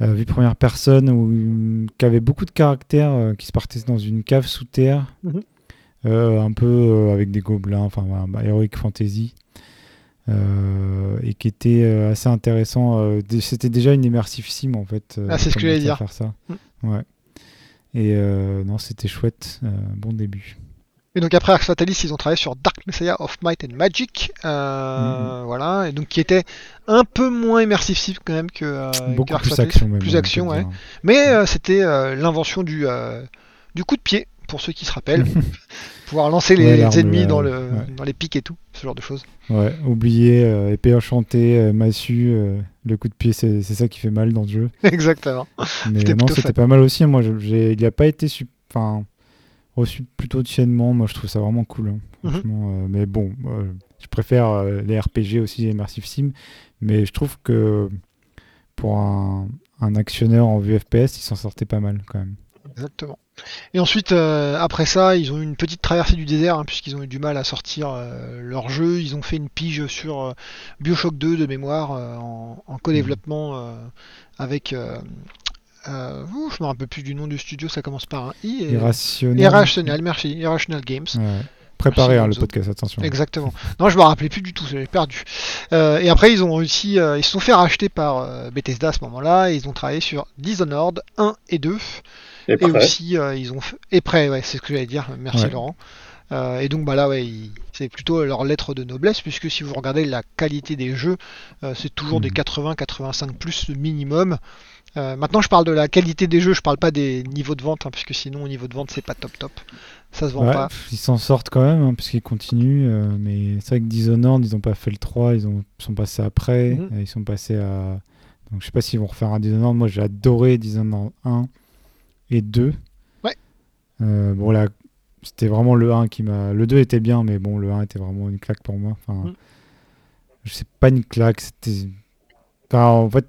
Vue première personne, où, qui avait beaucoup de caractères, qui se partait dans une cave sous terre, Mhm. Un peu euh, avec des gobelins, enfin bah, heroic fantasy, euh, et qui était euh, assez intéressant. euh, C'était déjà une immersive sim en fait. euh, Ah, c'est ce que j'allais dire. Faire ça. Mhm. Ouais. Et euh, non, c'était chouette. euh, bon début. Et donc après Arx Fatalis ils ont travaillé sur Dark Messiah of Might and Magic, euh, voilà, et donc qui était un peu moins immersif quand même que euh, Beaucoup que plus Fatalis. action même. Plus action, ouais. Mais euh, c'était euh, l'invention du euh, du coup de pied pour ceux qui se rappellent, pouvoir lancer les, Ouais, ennemis euh, dans le ouais. dans les pics et tout, ce genre de choses. Ouais, oublié, euh, épée enchantée, euh, massue, le coup de pied, c'est ça qui fait mal dans le jeu. Exactement. Mais non, c'était pas mal aussi. Moi, je- j'ai- il a pas été enfin, reçu plutôt tiennement. Moi, je trouve ça vraiment cool. hein, Mhm. franchement. mais bon, je préfère les RPG aussi, les Immersive Sim. Mais je trouve que pour un, un actionneur en vue FPS, il s'en sortait pas mal quand même. Exactement. Et ensuite, euh, après ça, ils ont eu une petite traversée du désert, hein, puisqu'ils ont eu du mal à sortir euh, leur jeu. Ils ont fait une pige sur euh, Bioshock 2 de mémoire, en, en co-développement euh, avec. Ouh, je me rappelle plus du nom du studio, ça commence par un I. Et... Irrational, merci, Irrational Games. Ouais. Préparé hein, le podcast, attention. Exactement. Non, je me rappelais plus du tout, j'avais perdu. Euh, et après, ils ont réussi, euh, ils se sont fait racheter par euh, Bethesda à ce moment-là, et ils ont travaillé sur Dishonored 1 et 2. Et aussi, euh, ils ont fait... Et prêt, ouais, c'est ce que j'allais dire. Merci Ouais. Laurent. Euh, et donc bah là, ouais, c'est plutôt leur lettre de noblesse, puisque si vous regardez la qualité des jeux, euh, c'est toujours des Mhm. 80-85 plus minimum. Euh, maintenant, je parle de la qualité des jeux, je parle pas des niveaux de vente, hein, puisque sinon, au niveau de vente, c'est pas top top. Ça se vend Ouais, pas. ils s'en sortent quand même, hein, puisqu'ils continuent. mais c'est vrai que Dishonored, ils n'ont pas fait le 3, ils ont, sont passés après. Euh, ils sont passés à. Donc je sais pas s'ils vont refaire un Dishonored. Moi, j'ai adoré Dishonored 1 et 2. Ouais. Euh, bon, là, c'était vraiment le 1 qui m'a. Le 2 était bien, mais bon, le 1 était vraiment une claque pour moi. Enfin, Mm. je sais pas une claque, c'était. Enfin, en fait,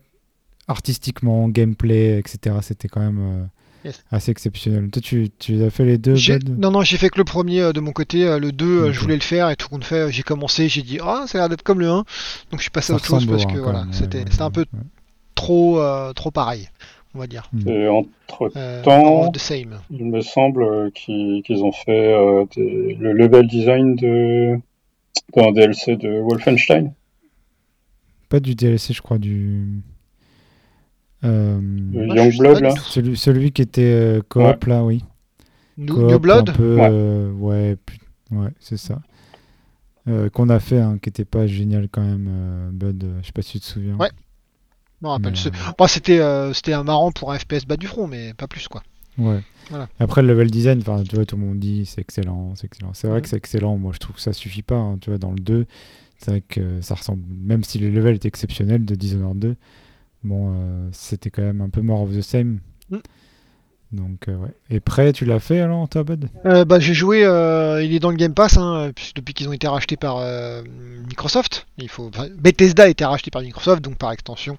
artistiquement, gameplay, etc., c'était quand même euh, Yes. assez exceptionnel. Toi, tu, tu as fait les deux, Non, non, j'ai fait que le premier euh, de mon côté. euh, le 2, euh, je voulais le faire et tout compte fait, j'ai commencé, j'ai dit, ah, ça a l'air d'être comme le 1. Donc je suis passé Ça à autre chose parce que voilà, ouais, c'était ouais, un peu ouais. trop, trop pareil, on va dire. Et entre Euh, Temps. more of the same. Il me semble qu'ils ont fait euh, des- le level design de d'un DLC de Wolfenstein. Pas du DLC, je crois, du. Euh, Youngblood, là. celui, celui qui était euh, coop, là, oui. New, Coop, New Blood un peu, Ouais. euh, ouais, c'est ça. Euh, Qu'on a fait, hein, qui était pas génial quand même, euh, Bud. euh, je sais pas si tu te souviens. Ouais. Rappelle. Ce- euh, Bon, c'était euh, c'était un marrant pour un FPS bas du front, mais pas plus quoi. Ouais. Voilà. Après le level design, enfin, tu vois, tout le monde dit c'est excellent, c'est excellent. C'est vrai que c'est excellent. Moi, je trouve que ça suffit pas. hein, tu vois, dans le 2, c'est vrai que ça ressemble. Même si le level était exceptionnel de Dishonored 2, bon, euh, c'était quand même un peu more of the same. Mhm. Donc, euh, ouais. Et prêt, tu l'as fait alors, toi, Bud? Euh, bah, j'ai joué, euh, il est dans le Game Pass, hein, depuis qu'ils ont été rachetés par euh, Microsoft. Il faut, enfin, Bethesda a été racheté par Microsoft, donc par extension,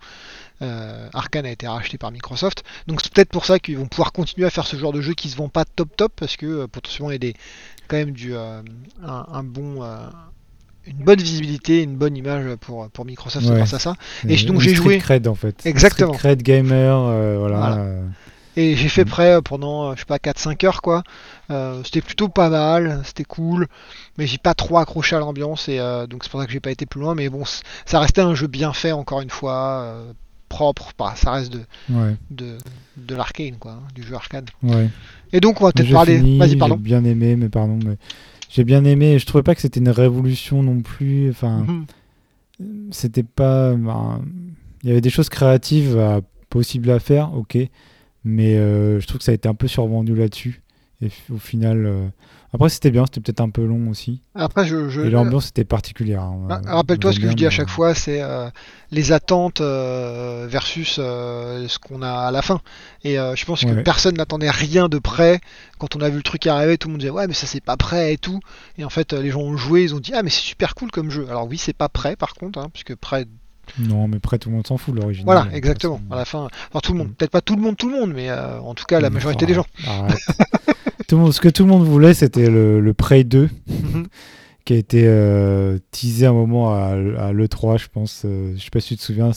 Arkane a été racheté par Microsoft. Donc c'est peut-être pour ça qu'ils vont pouvoir continuer à faire ce genre de jeu qui se vend pas top top, parce que potentiellement il y a des, quand même du, un, un bon, une bonne visibilité, une bonne image pour, pour Microsoft Ouais. grâce à ça. Et donc, j'ai joué- Cred en fait. Exactement. Street Cred gamer, euh, voilà. Voilà. Euh, Et j'ai fait Mm. prêt pendant, euh, je sais pas, 4-5 heures quoi. Euh, c'était plutôt pas mal, c'était cool, mais j'ai pas trop accroché à l'ambiance et euh, donc c'est pour ça que j'ai pas été plus loin. Mais bon, ça restait un jeu bien fait encore une fois, euh, propre, bah, ça reste de, ouais, de, de l'arcane quoi, hein, du jeu arcade. ouais. Et donc on va peut-être J'ai parler. Vas-y, J'ai pardon. bien aimé, mais pardon, mais j'ai bien aimé. Je trouvais pas que c'était une révolution non plus. Enfin, Mhm. c'était pas. ben, Il y avait des choses créatives à- possibles à faire, ok, mais euh, je trouve que ça a été un peu survendu là-dessus. Et au final, euh, après c'était bien, c'était peut-être un peu long aussi. Après, je, je- Et l'ambiance était particulière. hein. Ah, Euh, Rappelle-toi ce que je dis à chaque fois, c'est euh, les attentes euh, versus euh, ce qu'on a à la fin. Et euh, je pense que Ouais. personne n'attendait rien de près. Quand on a vu le truc arriver, tout le monde disait ouais mais ça c'est pas prêt et tout. Et en fait euh, les gens ont joué, ils ont dit ah mais c'est super cool comme jeu. Alors oui c'est pas prêt par contre, hein, puisque prêt. Non, mais près tout le monde s'en fout l'original. Voilà toute exactement. À la fin, enfin tout le monde, Mm. peut-être pas tout le monde, tout le monde, mais euh, en tout cas la majorité des gens. Tout le monde- ce que tout le monde voulait, c'était le, le Prey 2. Mhm. qui a été euh, teasé un moment à, à l'E3, je pense. euh, je sais pas si tu te souviens.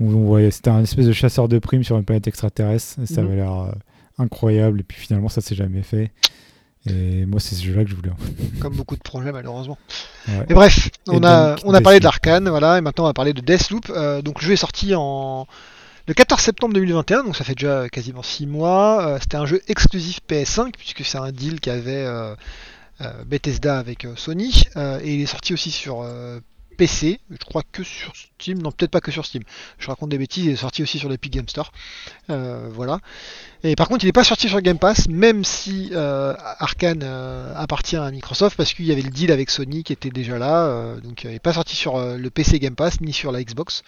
On, voyait, c'était un espèce de chasseur de primes sur une planète extraterrestre. et ça Mhm. avait l'air euh, incroyable. Et puis finalement, ça s'est jamais fait. Et moi, c'est ce jeu-là que je voulais. Comme beaucoup de projets malheureusement. Ouais. Et bref, Et on a, donc, on a parlé Deathloop. d'Arkane, voilà, et maintenant on va parler de Deathloop. Euh, donc le jeu est sorti en le 14 septembre 2021, donc ça fait déjà quasiment 6 mois. Euh, C'était un jeu exclusif PS5, puisque c'est un deal qu'avait euh, Bethesda avec Sony, et il est sorti aussi sur PC, je crois que sur Steam, non peut-être pas que sur Steam, je raconte des bêtises, il est sorti aussi sur l'Epic Game Store. Euh, voilà. Et par contre, il n'est pas sorti sur Game Pass, même si euh, Arkane euh, appartient à Microsoft, parce qu'il y avait le deal avec Sony qui était déjà là. euh, donc, il n'est pas sorti sur le PC Game Pass ni sur la Xbox.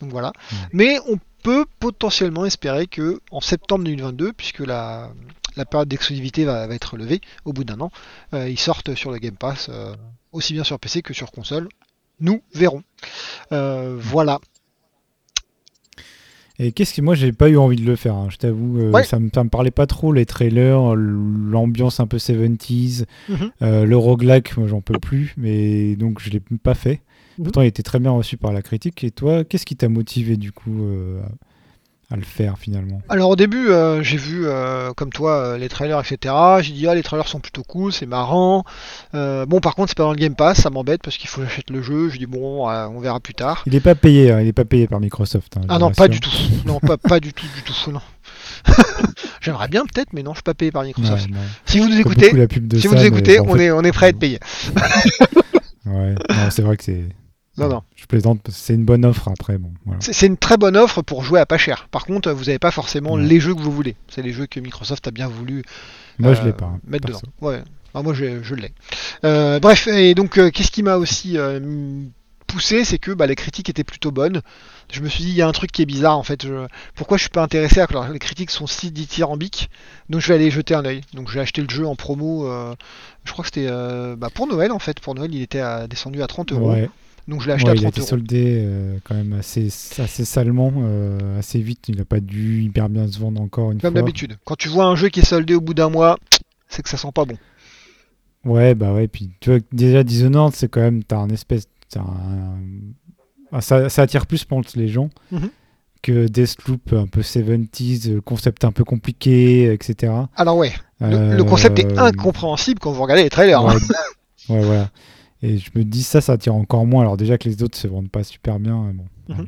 Donc voilà. Mais on peut potentiellement espérer que en septembre 2022, puisque la, la période d'exclusivité va, va être levée au bout d'un an, ils sortent sur le Game Pass, aussi bien sur PC que sur console. Nous verrons. Euh, voilà. Et qu'est-ce que moi, j'ai pas eu envie de le faire. hein, je t'avoue, euh, Ouais. ça, me, ça me parlait pas trop les trailers, l'ambiance un peu 70s, Mhm. euh, le roguelike, moi, j'en peux plus. Mais donc, je l'ai pas fait. Mhm. Pourtant, il était très bien reçu par la critique. Et toi, qu'est-ce qui t'a motivé du coup euh, à le faire finalement Alors au début, euh, j'ai vu euh, comme toi euh, les trailers, etc. J'ai dit ah les trailers sont plutôt cool, c'est marrant. Bon par contre c'est pas dans le Game Pass, ça m'embête parce qu'il faut que j'achète le jeu. Je dis bon, on verra plus tard. Il est pas payé, hein, il est pas payé par Microsoft. hein, Ah non, pas du tout. Non, pas, pas du tout, du tout. Non. J'aimerais bien peut-être, mais non, je suis pas payé par Microsoft. Ouais. Si vous nous écoutez, si ça, vous nous écoutez, on fait- est on est prêt à être payé. Ouais, c'est vrai que c'est. Non non. Je plaisante, parce que c'est une bonne offre après. Bon, voilà. C'est une très bonne offre pour jouer à pas cher. Par contre, vous n'avez pas forcément Ouais. les jeux que vous voulez. C'est les jeux que Microsoft a bien voulu Moi, je euh, l'ai pas. hein, mettre perso. dedans. Ouais. Ah, moi, je, je l'ai. Euh, bref, et donc, euh, qu'est-ce qui m'a aussi poussé, c'est que bah, les critiques étaient plutôt bonnes. Je me suis dit, il y a un truc qui est bizarre en fait. Pourquoi je suis pas intéressé alors les critiques sont si dithyrambiques? Donc je vais aller jeter un oeil. Donc j'ai acheté le jeu en promo. Je crois que c'était bah, pour Noël en fait. Pour Noël, il était descendu à 30 euros. Donc je l'ai acheté à 30 il a été soldé euh, quand même assez, assez salement, assez vite. Il n'a pas dû hyper bien se vendre encore une fois. Comme d'habitude. Quand tu vois un jeu qui est soldé au bout d'un mois, c'est que ça sent pas bon. Ouais, bah ouais. Puis tu vois, déjà Dishonored, c'est quand même. T'as un espèce. Ah, ça, ça, attire plus, pense, les gens. Mhm. Que Deathloop un peu 70s, le concept un peu compliqué, etc. Alors ouais, le, concept est euh, incompréhensible quand vous regardez les trailers. Hein. Ouais, voilà. Et je me dis ça, ça attire encore moins. Alors déjà que les autres se vendent pas super bien. Bon, mhm.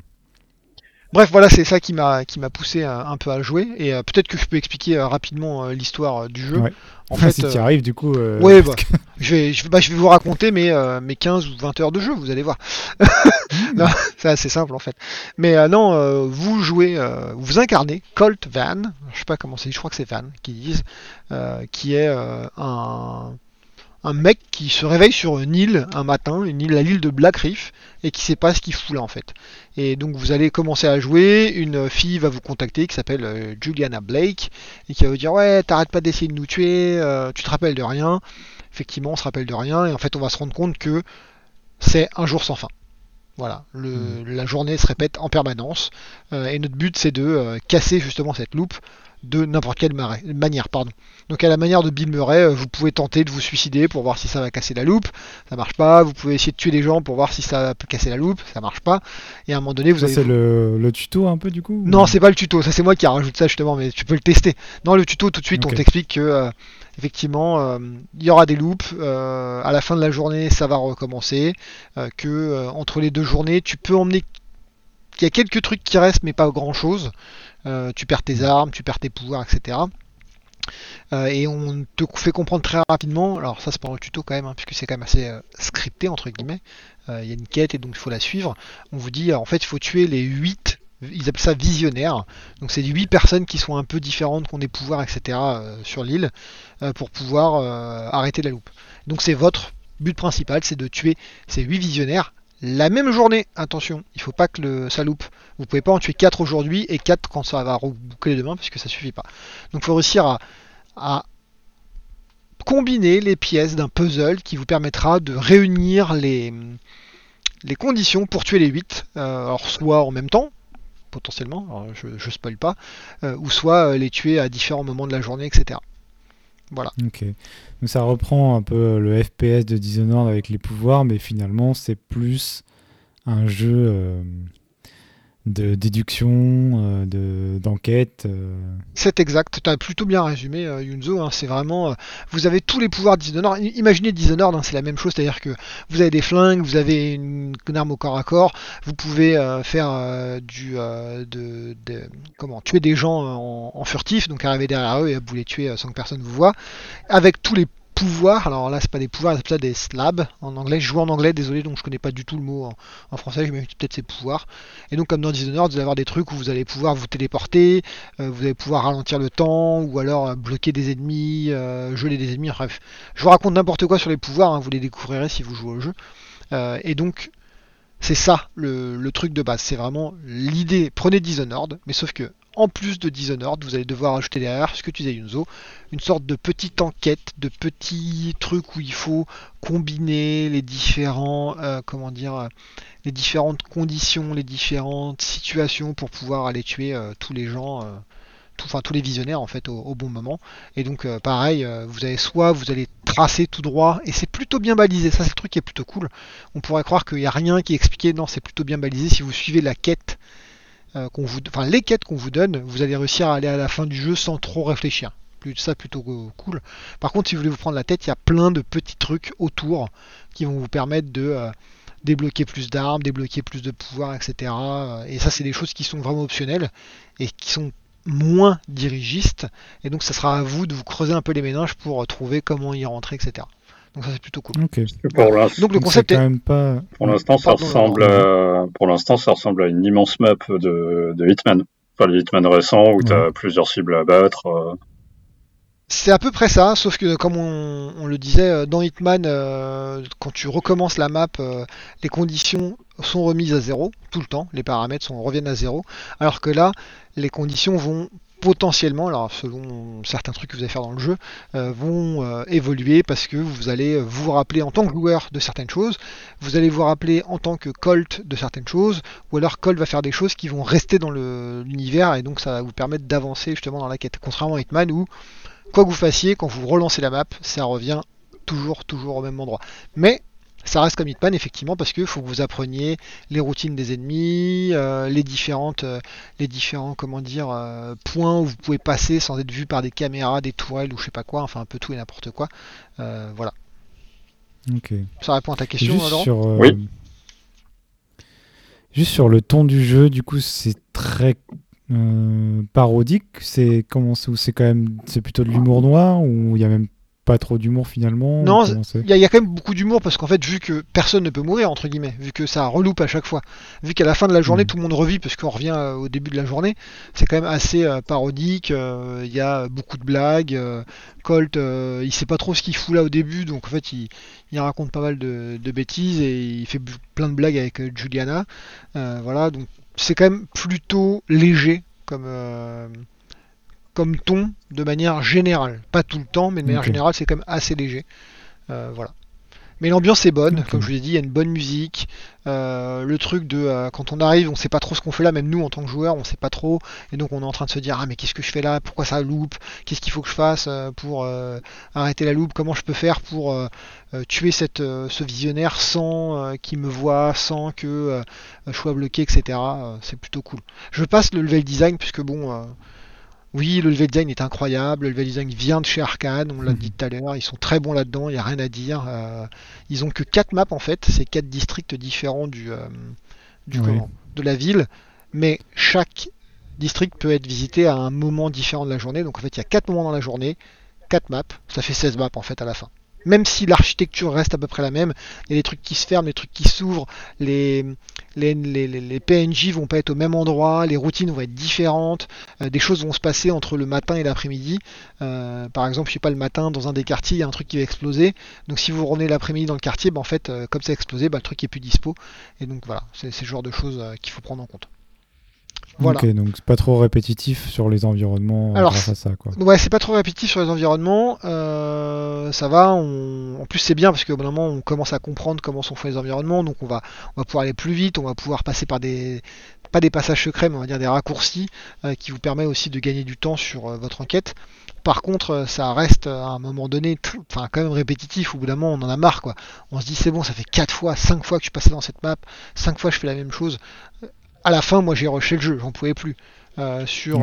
Bref, voilà, c'est ça qui m'a qui m'a poussé un, peu à jouer. Et euh, peut-être que je peux expliquer euh, rapidement euh, l'histoire du jeu. En fait, si tu arrives, du coup. Oui, bah, je, vais, je, bah, je, vais vous raconter mes, mes 15 ou 20 heures de jeu, vous allez voir. Hmm. c'est assez simple en fait. Mais non, vous jouez, vous incarnez Colt Van, je sais pas comment c'est, je crois que c'est Van qui disent, qui est un un mec qui se réveille sur une île un matin, une île, l'île de Black Reef, et qui sait pas ce qu'il fout là en fait. Et donc vous allez commencer à jouer, une fille va vous contacter qui s'appelle euh, Juliana Blake, et qui va vous dire ouais t'arrêtes pas d'essayer de nous tuer, euh, tu te rappelles de rien. Effectivement on se rappelle de rien, et en fait on va se rendre compte que c'est un jour sans fin. Voilà, le, hmm. la journée se répète en permanence, euh, et notre but c'est de casser justement cette loupe de n'importe quelle manière. Pardon. Donc à la manière de Bill Murray, euh, vous pouvez tenter de vous suicider pour voir si ça va casser la loupe, ça marche pas. Vous pouvez essayer de tuer des gens pour voir si ça peut casser la loupe, ça marche pas. Et à un moment donné, vous ça, avez. C'est le, tuto un peu du coup Non, c'est pas le tuto. Ça c'est moi qui rajoute ça justement, mais tu peux le tester. Non, le tuto tout de suite, on t'explique que euh, effectivement, euh, il y aura des loops. à la fin de la journée, ça va recommencer. que entre les deux journées, tu peux emmener. Il y a quelques trucs qui restent, mais pas grand chose. Euh, tu perds tes armes, tu perds tes pouvoirs, etc. Euh, et on te fait comprendre très rapidement, alors ça c'est pas le tuto quand même, hein, puisque c'est quand même assez euh, scripté entre guillemets, il y a une quête et donc il faut la suivre. On vous dit en fait il faut tuer les 8, ils appellent ça visionnaires, donc c'est 8 personnes qui sont un peu différentes, qui ont des pouvoirs, etc. sur l'île, pour pouvoir arrêter la loupe. Donc c'est votre but principal, c'est de tuer ces 8 visionnaires la même journée. Attention, il faut pas que ça loupe. Vous pouvez pas en tuer 4 aujourd'hui et 4 quand ça va reboucler demain, puisque ça suffit pas. Donc il faut réussir à, combiner les pièces d'un puzzle qui vous permettra de réunir les, conditions pour tuer les 8. Euh, alors soit en même temps, potentiellement, je, ne spoil pas, euh, ou soit euh, les tuer à différents moments de la journée, etc. Voilà. Ok. Donc ça reprend un peu le FPS de Dishonored avec les pouvoirs, mais finalement c'est plus un jeu euh, de déduction, euh, de d'enquête. Euh. C'est exact, tu as plutôt bien résumé Yunzo, hein. c'est vraiment, vous avez tous les pouvoirs de imaginez Dishonored, hein, c'est la même chose, c'est-à-dire que vous avez des flingues, vous avez une, arme au corps à corps, vous pouvez faire du, comment, tuer des gens en, en, furtif, donc arriver derrière eux et vous les tuer sans que personne vous voit, avec tous les pouvoirs, alors là c'est pas des pouvoirs, c'est des slabs en anglais, je joue en anglais, désolé donc je connais pas du tout le mot en, français, je peut-être ces pouvoirs. Et donc comme dans Dishonored, vous allez avoir des trucs où vous allez pouvoir vous téléporter, euh, vous allez pouvoir ralentir le temps, ou alors euh, bloquer des ennemis, euh, geler des ennemis, bref. Je vous raconte n'importe quoi sur les pouvoirs, hein, vous les découvrirez si vous jouez au jeu. et donc c'est ça le, le, truc de base, c'est vraiment l'idée, prenez Dishonored, mais sauf que en plus de Dishonored, vous allez devoir ajouter derrière ce que tu disais Yunzo, une sorte de petite enquête, de petits trucs où il faut combiner les différents, euh, comment dire, euh, les différentes conditions, les différentes situations pour pouvoir aller tuer euh, tous les gens, enfin tous les visionnaires en fait au, bon moment. Et donc pareil, vous avez soit vous allez tracer tout droit et c'est plutôt bien balisé. Ça c'est le truc qui est plutôt cool. On pourrait croire qu'il n'y a rien qui est expliqué. Non, c'est plutôt bien balisé si vous suivez la quête euh, enfin les quêtes qu'on vous donne, vous allez réussir à aller à la fin du jeu sans trop réfléchir. Ça plutôt cool. Par contre, si vous voulez vous prendre la tête, il y a plein de petits trucs autour qui vont vous permettre de euh, débloquer plus d'armes, débloquer plus de pouvoir, etc. Et ça, c'est des choses qui sont vraiment optionnelles et qui sont moins dirigistes. Et donc, ça sera à vous de vous creuser un peu les méninges pour trouver comment y rentrer, etc. Donc ça c'est plutôt cool. Donc le concept est... même pas. Pour l'instant ça ressemble à... pour l'instant ça ressemble à une immense map de, de Hitman. Enfin les Hitman récents où tu as plusieurs cibles à battre. Euh. C'est à peu près ça, sauf que comme on, le disait euh, dans Hitman, euh, quand tu recommences la map, euh, les conditions sont remises à zéro tout le temps, les paramètres sont, reviennent à zéro, alors que là, les conditions vont potentiellement, alors selon certains trucs que vous allez faire dans le jeu, vont évoluer parce que vous allez vous rappeler en tant que joueur de certaines choses, vous allez vous rappeler en tant que Colt de certaines choses, ou alors Colt va faire des choses qui vont rester dans l'univers et donc ça va vous permettre d'avancer justement dans la quête. Contrairement à Hitman où quoi que vous fassiez, quand vous relancez la map, ça revient toujours, toujours au même endroit. Mais ça reste comme Hitman effectivement parce qu'il faut que vous appreniez les routines des ennemis, euh, les différentes, euh, les différents comment dire euh, points où vous pouvez passer sans être vu par des caméras, des tourelles ou je sais pas quoi, enfin un peu tout et n'importe quoi. voilà. Ok. Ça répond à ta question, Juste sur, Oui. Juste sur le ton du jeu, du coup, c'est très euh, parodique C'est comment c'est quand même c'est plutôt de l'humour noir ou il y a même pas trop d'humour finalement Non, il y, a quand même beaucoup d'humour parce qu'en fait, vu que personne ne peut mourir, entre guillemets, vu que ça reloupe à chaque fois, vu qu'à la fin de la journée, mm. tout le monde revit parce qu'on revient euh, au début de la journée, c'est quand même assez euh, parodique. Il y a beaucoup de blagues. Colt, il sait pas trop ce qu'il fout là au début, donc en fait, il, raconte pas mal de, de, bêtises et il fait plein de blagues avec Juliana. voilà, donc c'est quand même plutôt léger comme, euh, comme ton de manière générale. Pas tout le temps, mais de manière générale, c'est quand même assez léger. Euh, voilà. Mais l'ambiance est bonne, comme je vous l'ai dit, il y a une bonne musique. Euh, le truc de euh, quand on arrive, on sait pas trop ce qu'on fait là, même nous en tant que joueurs, on sait pas trop. Et donc on est en train de se dire ah mais qu'est-ce que je fais là? Pourquoi ça loupe? Qu'est-ce qu'il faut que je fasse euh, pour arrêter la loupe? Comment je peux faire pour tuer cette, ce visionnaire sans qu'il me voit, sans que je sois bloqué, etc. C'est plutôt cool. Je passe le level design puisque bon oui, le level design est incroyable. Le level design vient de chez Arkane, on l'a mhm. dit tout à l'heure. Ils sont très bons là-dedans, il n'y a rien à dire. Euh, ils ont que 4 maps en fait, c'est 4 districts différents du, euh, de la ville. Mais chaque district peut être visité à un moment différent de la journée. Donc en fait, il y a 4 moments dans la journée, 4 maps. Ça fait 16 maps en fait à la fin même si l'architecture reste à peu près la même, il y a des trucs qui se ferment, des trucs qui s'ouvrent, les, les, les, PNJ vont pas être au même endroit, les routines vont être différentes, euh, des choses vont se passer entre le matin et l'après-midi. Euh, par exemple, je sais pas, le matin, dans un des quartiers, il y a un truc qui va exploser. Donc si vous revenez l'après-midi dans le quartier, bah, en fait, euh, comme ça a explosé, bah, le truc est plus dispo. Et donc voilà, c'est ce genre de choses qu'il faut prendre en compte. Ok, donc c'est pas trop répétitif sur les environnements Alors, grâce à ça, quoi. Ouais, c'est pas trop répétitif sur les environnements. Euh, ça va. En plus, c'est bien parce qu'au bout d'un moment, on commence à comprendre comment sont faits les environnements, donc on va, on va pouvoir aller plus vite, on va pouvoir passer par des, pas des passages secrets, mais on va dire des raccourcis euh, qui vous permettent aussi de gagner du temps sur euh, votre enquête. Par contre, ça reste à un moment donné, enfin quand même répétitif. Au bout d'un moment, on en a marre, quoi. On se dit c'est bon, ça fait 4 fois, 5 fois que je suis passé dans cette map, 5 fois je fais la même chose à la fin, moi j'ai rushé le jeu, j'en pouvais plus. Euh, sur,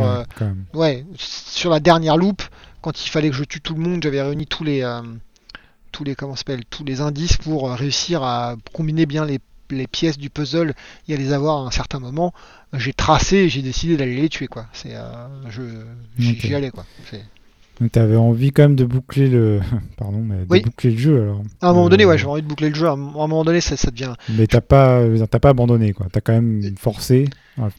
ouais, euh, sur la dernière loupe, quand il fallait que je tue tout le monde, j'avais réuni tous les, euh, tous les, comment s'appelle, tous les indices pour réussir à combiner bien les, pièces du puzzle et à les avoir à un certain moment. J'ai tracé et j'ai décidé d'aller les tuer, quoi. C'est, je, j'y allais, quoi. Tu avais envie quand même de boucler le, pardon, mais de boucler le jeu alors. À un moment donné, ouais, euh, j'avais envie de boucler le jeu. À un moment donné, ça, ça devient. Mais t'as pas, t'as pas abandonné quoi. T'as quand même forcé.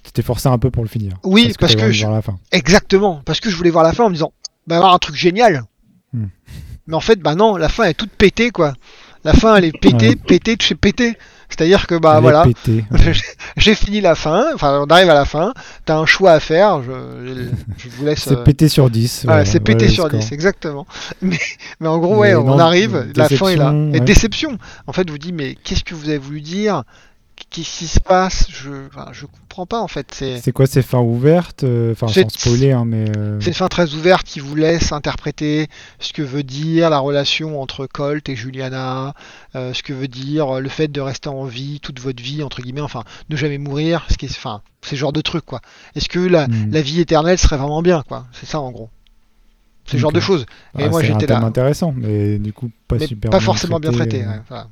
Tu t'es forcé un peu pour le finir. Oui, parce que, je... la fin. exactement, parce que je voulais voir la fin en me disant, bah avoir un truc génial. Hmm. Mais en fait, bah non, la fin est toute pétée quoi. La fin elle est pétée, pétée de chez pétée. C'est-à-dire que bah voilà, j'ai fini la fin, enfin on arrive à la fin, t'as un choix à faire, je, vous laisse... c'est pété sur 10. c'est pété sur 10, exactement. Mais, mais en gros, ouais, on arrive, la fin est là. Et déception. En fait, vous dites, mais qu'est-ce que vous avez voulu dire qu'est-ce qui se passe je, enfin, je comprends pas en fait. C'est quoi ces fins ouvertes euh, Enfin, sans spoiler, hein, mais. Euh, c'est une fin très ouverte qui vous laisse interpréter ce que veut dire la relation entre Colt et Juliana, euh, ce que veut dire le fait de rester en vie toute votre vie, entre guillemets, enfin, ne jamais mourir, ce qui est, enfin, c'est genre de truc quoi. Est-ce que la, hmm. la, vie éternelle serait vraiment bien quoi? C'est ça en gros. C'est ce genre de choses. et moi j'étais là. intéressant, mais du coup pas super. Pas forcément bien traité. voilà.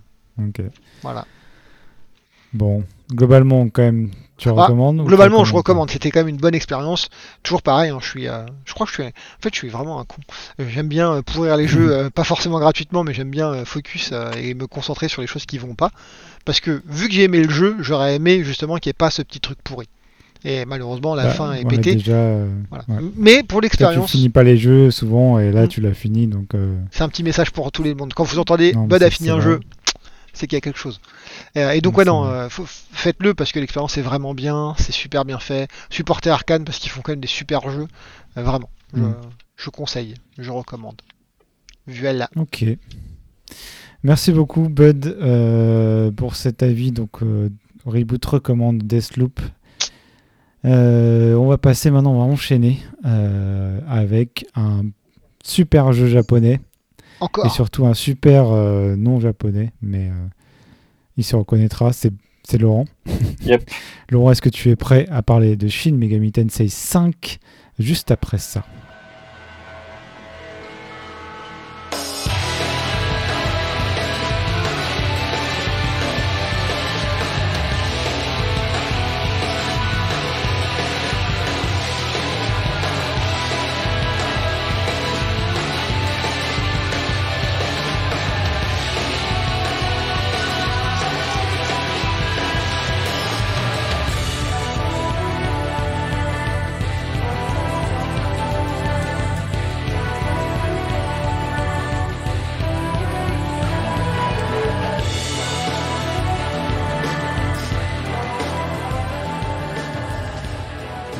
voilà. Bon, globalement, quand même, tu ah, recommandes Globalement, je recommande. C'était quand même une bonne expérience. Toujours pareil, hein, je suis, euh, je crois que je suis, en fait, je suis vraiment un con. Euh, j'aime bien euh, pourrir les jeux, pas forcément gratuitement, mais j'aime bien focus et me concentrer sur les choses qui vont pas. Parce que vu que j'ai aimé le jeu, j'aurais aimé justement qu'il n'y ait pas ce petit truc pourri. Et malheureusement, la Bah, fin est pétée. déjà, euh, Voilà. ouais. Mais pour Toi, tu l'expérience, finis pas les jeux souvent et là Mm. tu l'as fini donc euh, c'est un petit message pour tout le monde. Quand vous entendez Non, Bud a fini un vrai. jeu, c'est qu'il y a quelque chose. Et, euh, et donc, ouais, c'est non, euh, faites-le parce que l'expérience est vraiment bien, c'est super bien fait. Supportez Arkane parce qu'ils font quand même des super jeux. Euh, vraiment, je, Mm. je conseille, je recommande. Voilà. ok. Merci beaucoup Bud euh, pour cet avis donc euh, Reboot recommande Deathloop. Euh, on va passer maintenant, on va enchaîner avec un super jeu japonais et surtout un super euh, non japonais, mais euh, il se reconnaîtra, c'est c'est Laurent. Yep. Laurent, est-ce que tu es prêt à parler de Shin Megami Tensei 5 juste après ça?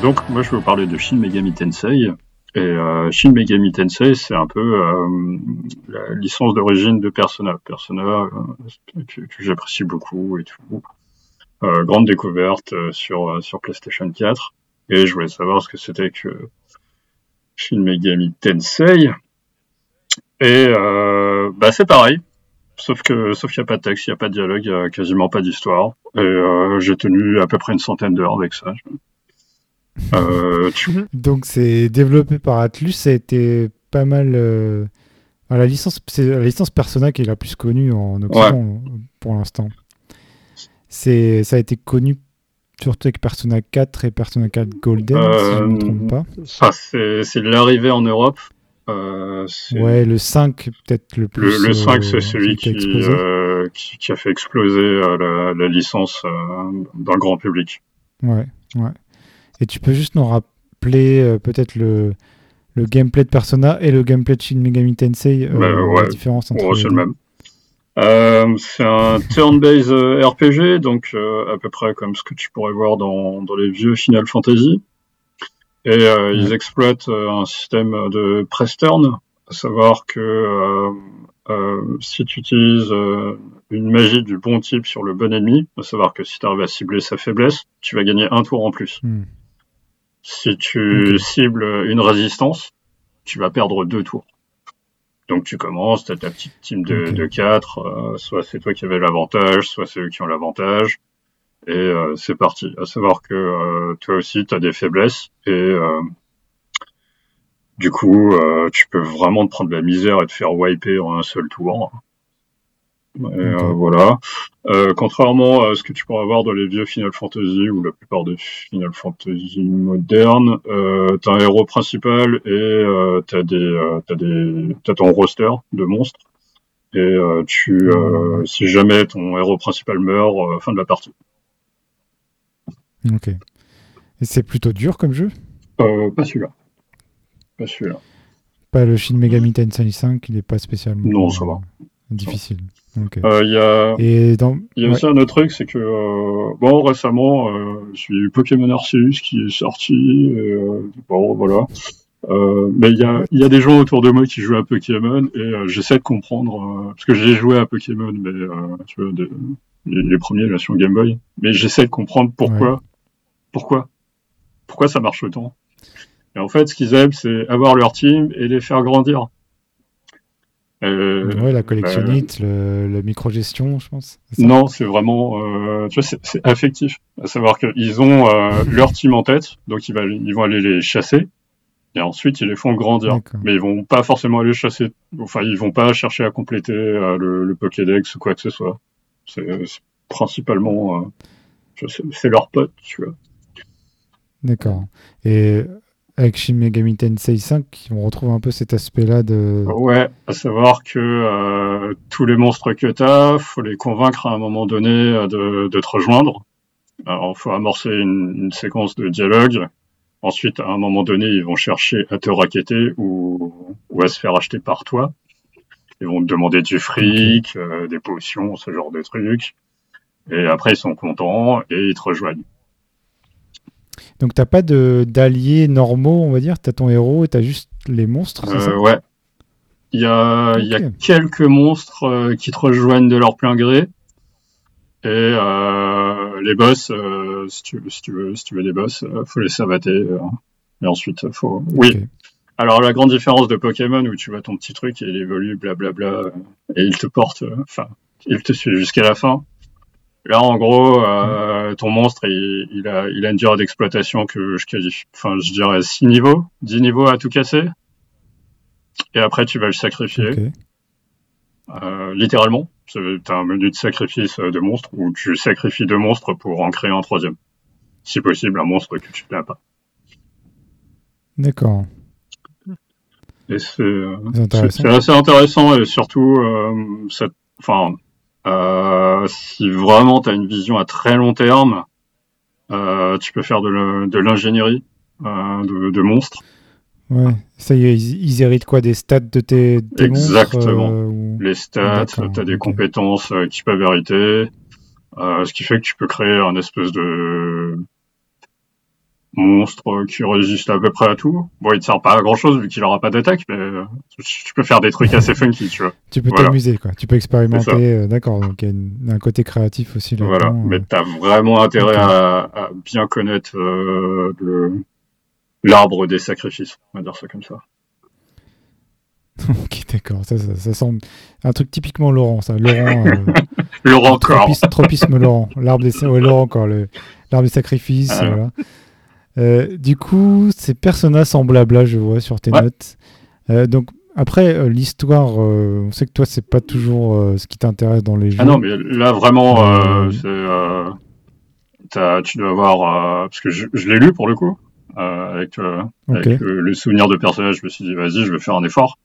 Donc, moi, je vais vous parler de Shin Megami Tensei. Et euh, Shin Megami Tensei, c'est un peu euh, la licence d'origine de Persona. Persona, euh, que, j'apprécie beaucoup et tout. Grande découverte sur, sur PlayStation 4. Et je voulais savoir ce que c'était que Shin Megami Tensei. Et bah, c'est pareil. Sauf que sauf qu'il n'y a pas de texte, il n'y a pas de dialogue, il n'y a quasiment pas d'histoire. Et j'ai tenu à peu près une centaine d'heures avec ça. Tu Donc c'est développé par Atlus, ça a été pas mal. euh, la licence, c'est la licence Persona qui est la plus connue en Occident pour l'instant. C'est, ça a été connu surtout avec Persona 4 et Persona 4 Golden, si je ne me Euh, trompe pas. Ah, c'est c'est l'arrivée en Europe. Euh, c'est- Ouais, le 5 peut-être le plus. le, le 5, euh, c'est celui qui a qui, euh, a fait exploser euh, la, la licence euh, dans le grand public. Ouais, ouais. Et tu peux juste nous rappeler euh, peut-être le, le gameplay de Persona et le gameplay de Shin Megami Tensei, euh, Bah, ouais. la différence entre les c'est deux. le même. Euh, c'est un turn-based euh, RPG, donc à peu près comme ce que tu pourrais voir dans, dans les vieux Final Fantasy. Et ils Ouais. exploitent un système de press turn, à savoir que si tu utilises une magie du bon type sur le bon ennemi, à savoir que si tu arrives à cibler sa faiblesse, tu vas gagner un tour en plus. Hmm. Si tu cibles une résistance, tu vas perdre deux tours. Donc tu commences, tu as ta petite team de, quatre, euh, soit c'est toi qui avais l'avantage, soit c'est eux qui ont l'avantage, et euh, c'est parti. À savoir que euh, toi aussi tu as des faiblesses, et euh, du coup euh, tu peux vraiment te prendre de la misère et te faire wiper en un seul tour. Euh, voilà. Euh, contrairement à ce que tu pourrais avoir dans les vieux Final Fantasy ou la plupart des Final Fantasy modernes, euh, t'as un héros principal et euh, t'as des, t'as des, t'as ton roster de monstres. Et tu, si jamais ton héros principal meurt, fin de la partie. Ok. Et c'est plutôt dur comme jeu? Pas celui-là. Pas celui-là. Pas le Shin Megami Tensei 5, il est pas spécialement Non, ça va. Difficile. Euh, Il y a, Et dans. Il y a ouais. aussi un autre truc, c'est que euh, bon récemment, j'ai eu Pokémon Arceus qui est sorti. Et, euh, bon voilà. Euh, mais il y a, il y a des gens autour de moi qui jouent à Pokémon et euh, j'essaie de comprendre euh, parce que j'ai joué à Pokémon, mais tu vois des- les, les premiers là sur Game Boy. Mais j'essaie de comprendre pourquoi, pourquoi, pourquoi ça marche autant. Et en fait, ce qu'ils aiment, c'est avoir leur team et les faire grandir. Euh, ouais, la collectionnite, le, le micro-gestion, je pense. non, c'est vraiment, euh, tu vois, c'est- affectif. À savoir qu'ils ont euh, leur team en tête, donc ils, va- ils vont aller les chasser, et ensuite ils les font grandir. Mais ils vont pas forcément aller chasser, enfin ils vont pas chercher à compléter euh, le, le Pokédex ou quoi que ce soit. C'est principalement, euh, c'est leur pote, tu vois. D'accord. Et avec Shin Megami Tensei 5, on retrouve un peu cet aspect-là de. Ouais, à savoir que euh, tous les monstres que t'as, faut les convaincre à un moment donné euh, de, de te rejoindre. Alors, faut amorcer une, une, séquence de dialogue. Ensuite, à un moment donné, ils vont chercher à te raqueter ou, ou à se faire acheter par toi. Ils vont te demander du fric, euh, des potions, ce genre de trucs. Et après, ils sont contents et ils te rejoignent. Donc, t'as pas d'alliés normaux, on va dire? T'as ton héros et t'as juste les monstres, Euh, ça? Ouais. Il y a, y quelques monstres euh, qui te rejoignent de leur plein gré. Et euh, les boss, si, tu, si, tu veux, si tu veux des boss, faut les savater. et ensuite, faut. Oui. Alors la grande différence de Pokémon où tu vois ton petit truc et il évolue, blablabla, et il te porte, enfin, il te suit jusqu'à la fin. Là, en gros, euh, ton monstre, il, il a, il a une durée d'exploitation que je qualifie, enfin, je dirais 6 niveaux, 10 niveaux à tout casser. Et après, tu vas le sacrifier, Ok. euh, littéralement. T'as un menu de sacrifice euh, de monstres où tu sacrifies deux monstres pour en créer un troisième. Si possible, un monstre que tu n'as pas. D'accord. Et c'est, euh, C'est assez intéressant et surtout, euh, enfin, euh, si vraiment tu as une vision à très long terme, euh, tu peux faire de de l'ingénierie euh, de, de monstres. Ouais. Ça y est, ils, ils héritent quoi Des stats de tes, tes Exactement. monstres euh, ou- Les stats, tu as des compétences qui peuvent hériter, euh, ce qui fait que tu peux créer un espèce de monstre qui résiste à peu près à tout. Bon, il te sert pas à grand chose vu qu'il aura pas d'attaque, mais euh, tu peux faire des trucs assez funky, tu vois. Tu peux Voilà. t'amuser, quoi. Tu peux expérimenter. euh, D'accord. Donc, il y a une- un côté créatif aussi là-dedans. Voilà, euh. mais t'as vraiment intérêt à, à bien connaître euh, le l'arbre des sacrifices, on va dire ça comme ça. ok, d'accord. Ça, ça, ça semble un truc typiquement Laurent, ça. Laurent. euh, Laurent encore. tropisme, tropisme Laurent. L'arbre des, ouais, Laurent encore. Le, l'arbre des sacrifices. Ah. voilà. Euh, du coup, ces personnages semblables là, je vois sur tes Ouais. notes. Euh, donc après euh, l'histoire, on sait que toi c'est pas toujours ce qui t'intéresse dans les jeux. Ah non, mais là vraiment, c'est tu dois avoir parce que je, je l'ai lu pour le coup avec, le souvenir de personnage. Je me suis dit vas-y, je vais faire un effort.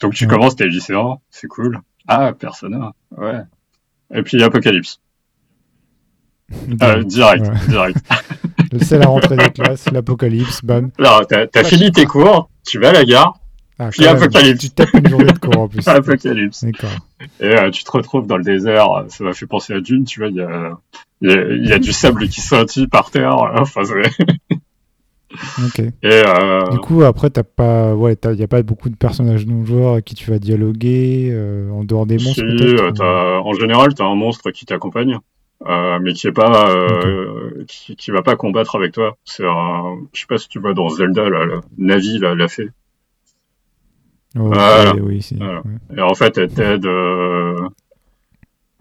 Donc tu Ouais. commences, t'es lycéen, c'est cool. Ah, Persona, ouais. Et puis Apocalypse, direct, Ouais. direct. C'est la rentrée des classes, l'apocalypse, bam. Alors, t'as fini tes cours, tu vas à la gare, Ah, Puis Apocalypse. Tu tapes une journée de cours en plus. Apocalypse. D'accord. Et euh, tu te retrouves dans le désert, ça m'a fait penser à Dune, tu vois, il y a, il y, a, il y a du sable qui scintille par terre, enfin, c'est- Ok. et euh, Du coup, après, t'as pas, ouais, il y a pas beaucoup de personnages non joueurs avec qui tu vas dialoguer euh, en dehors des monstres. si, euh, ou- en général, t'as un monstre qui t'accompagne, euh, mais qui est pas, euh, qui, qui va pas combattre avec toi. C'est un, je sais pas si tu vois dans Zelda, là, la Navi, là, la fée. Oh, Voilà. oui, oui, si. Voilà. ouais. Et en fait, elle t'aide. euh,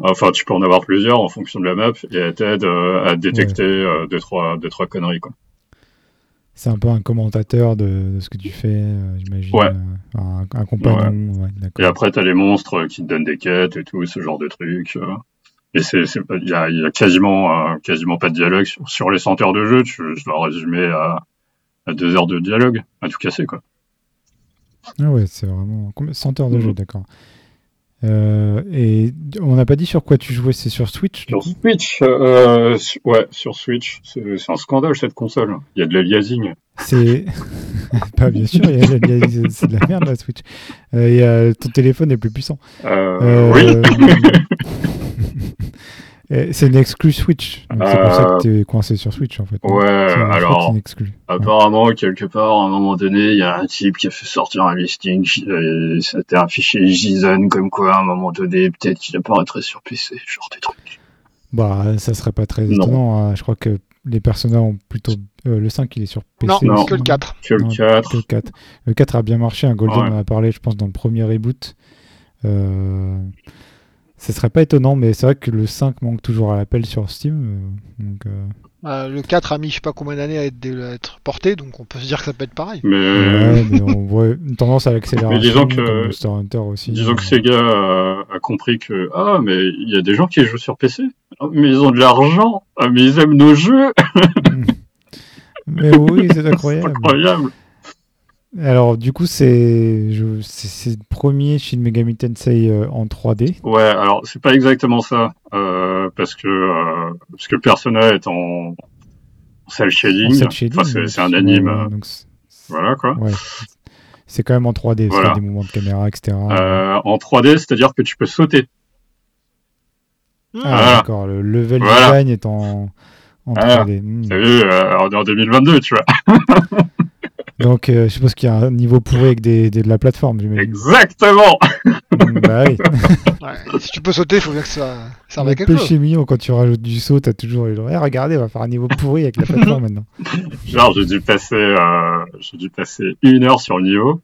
Enfin, tu peux en avoir plusieurs en fonction de la map, et elle t'aide à détecter euh, deux, trois, deux, trois conneries, quoi. C'est un peu un commentateur de, de ce que tu fais, j'imagine. Ouais. un, un compagnon. Ouais. Et après, t'as les monstres qui te donnent des quêtes et tout, ce genre de trucs. Et c'est, il y a, il y a quasiment, euh, quasiment pas de dialogue sur, sur les 100 heures de jeu. Tu, je dois résumer à, à deux heures de dialogue, à tout casser, quoi. Ah ouais, c'est vraiment. Combien 100 heures de jeu, d'accord. Euh, et on n'a pas dit sur quoi tu jouais, c'est sur Switch Sur Switch, euh, ouais, sur Switch, c'est, un scandale cette console. Il y a de l'aliasing. C'est. pas bien sûr, il y a- y a- c'est de la merde la Switch. Euh, il y a- ton téléphone est plus puissant. Oui. c'est une exclue Switch. C'est pour ça Euh, que tu es coincé sur Switch en fait. Ouais, alors-. Apparemment, quelque part, à un moment donné, il y a un type qui a fait sortir un listing, c'était un fichier JSON, comme quoi, à un moment donné, peut-être qu'il apparaîtrait sur PC, genre des trucs. Bah, ça serait pas très étonnant. hein. Je crois que les personnages ont plutôt. euh, le 5, il est sur PC. Non, Non. que le 4. Que le Non, 4. que le 4. Le 4 a bien marché. Un Golden Ouais. en a parlé, je pense, dans le premier reboot. Euh... Ce serait pas étonnant, mais c'est vrai que le 5 manque toujours à l'appel sur Steam. euh, Donc, euh, Euh, le 4 a mis je sais pas combien d'années à être, à être porté, donc on peut se dire que ça peut être pareil. Mais, ouais, mais on voit une tendance à l'accélération. Disons que- Monster Hunter aussi. disons que Sega a, a compris que, ah, mais il y a des gens qui jouent sur PC. Ah, mais ils ont de l'argent. Ah, mais ils aiment nos jeux. mais oui, c'est C'est incroyable. incroyable. Alors, du coup, c'est le premier Shin Megami Tensei euh, en 3D. Ouais, alors c'est pas exactement ça, euh, parce que euh, parce que Persona est en cel En shading. cel shading, Enfin, c'est un anime, donc voilà quoi. ouais. C'est quand même en 3D, parce qu'il y a Voilà. des mouvements de caméra, etc. Euh, en 3D, c'est-à-dire que tu peux sauter. Ah, Voilà. d'accord, le level Voilà. design est en, en Voilà. 3D. Hmm. T'as vu, euh, on est en 2022, tu vois. Donc, euh, je suppose qu'il y a un niveau pourri avec des, des- de la plateforme. Exactement. Hmm, bah oui. Ouais, si tu peux sauter, il faut bien que ça à Le quelque chose. péché mignon, quand tu rajoutes du saut, t'as toujours les gens. Eh, regardez, on va faire un niveau pourri avec la plateforme maintenant. Genre, j'ai dû passer, euh, j'ai dû passer une heure sur le niveau.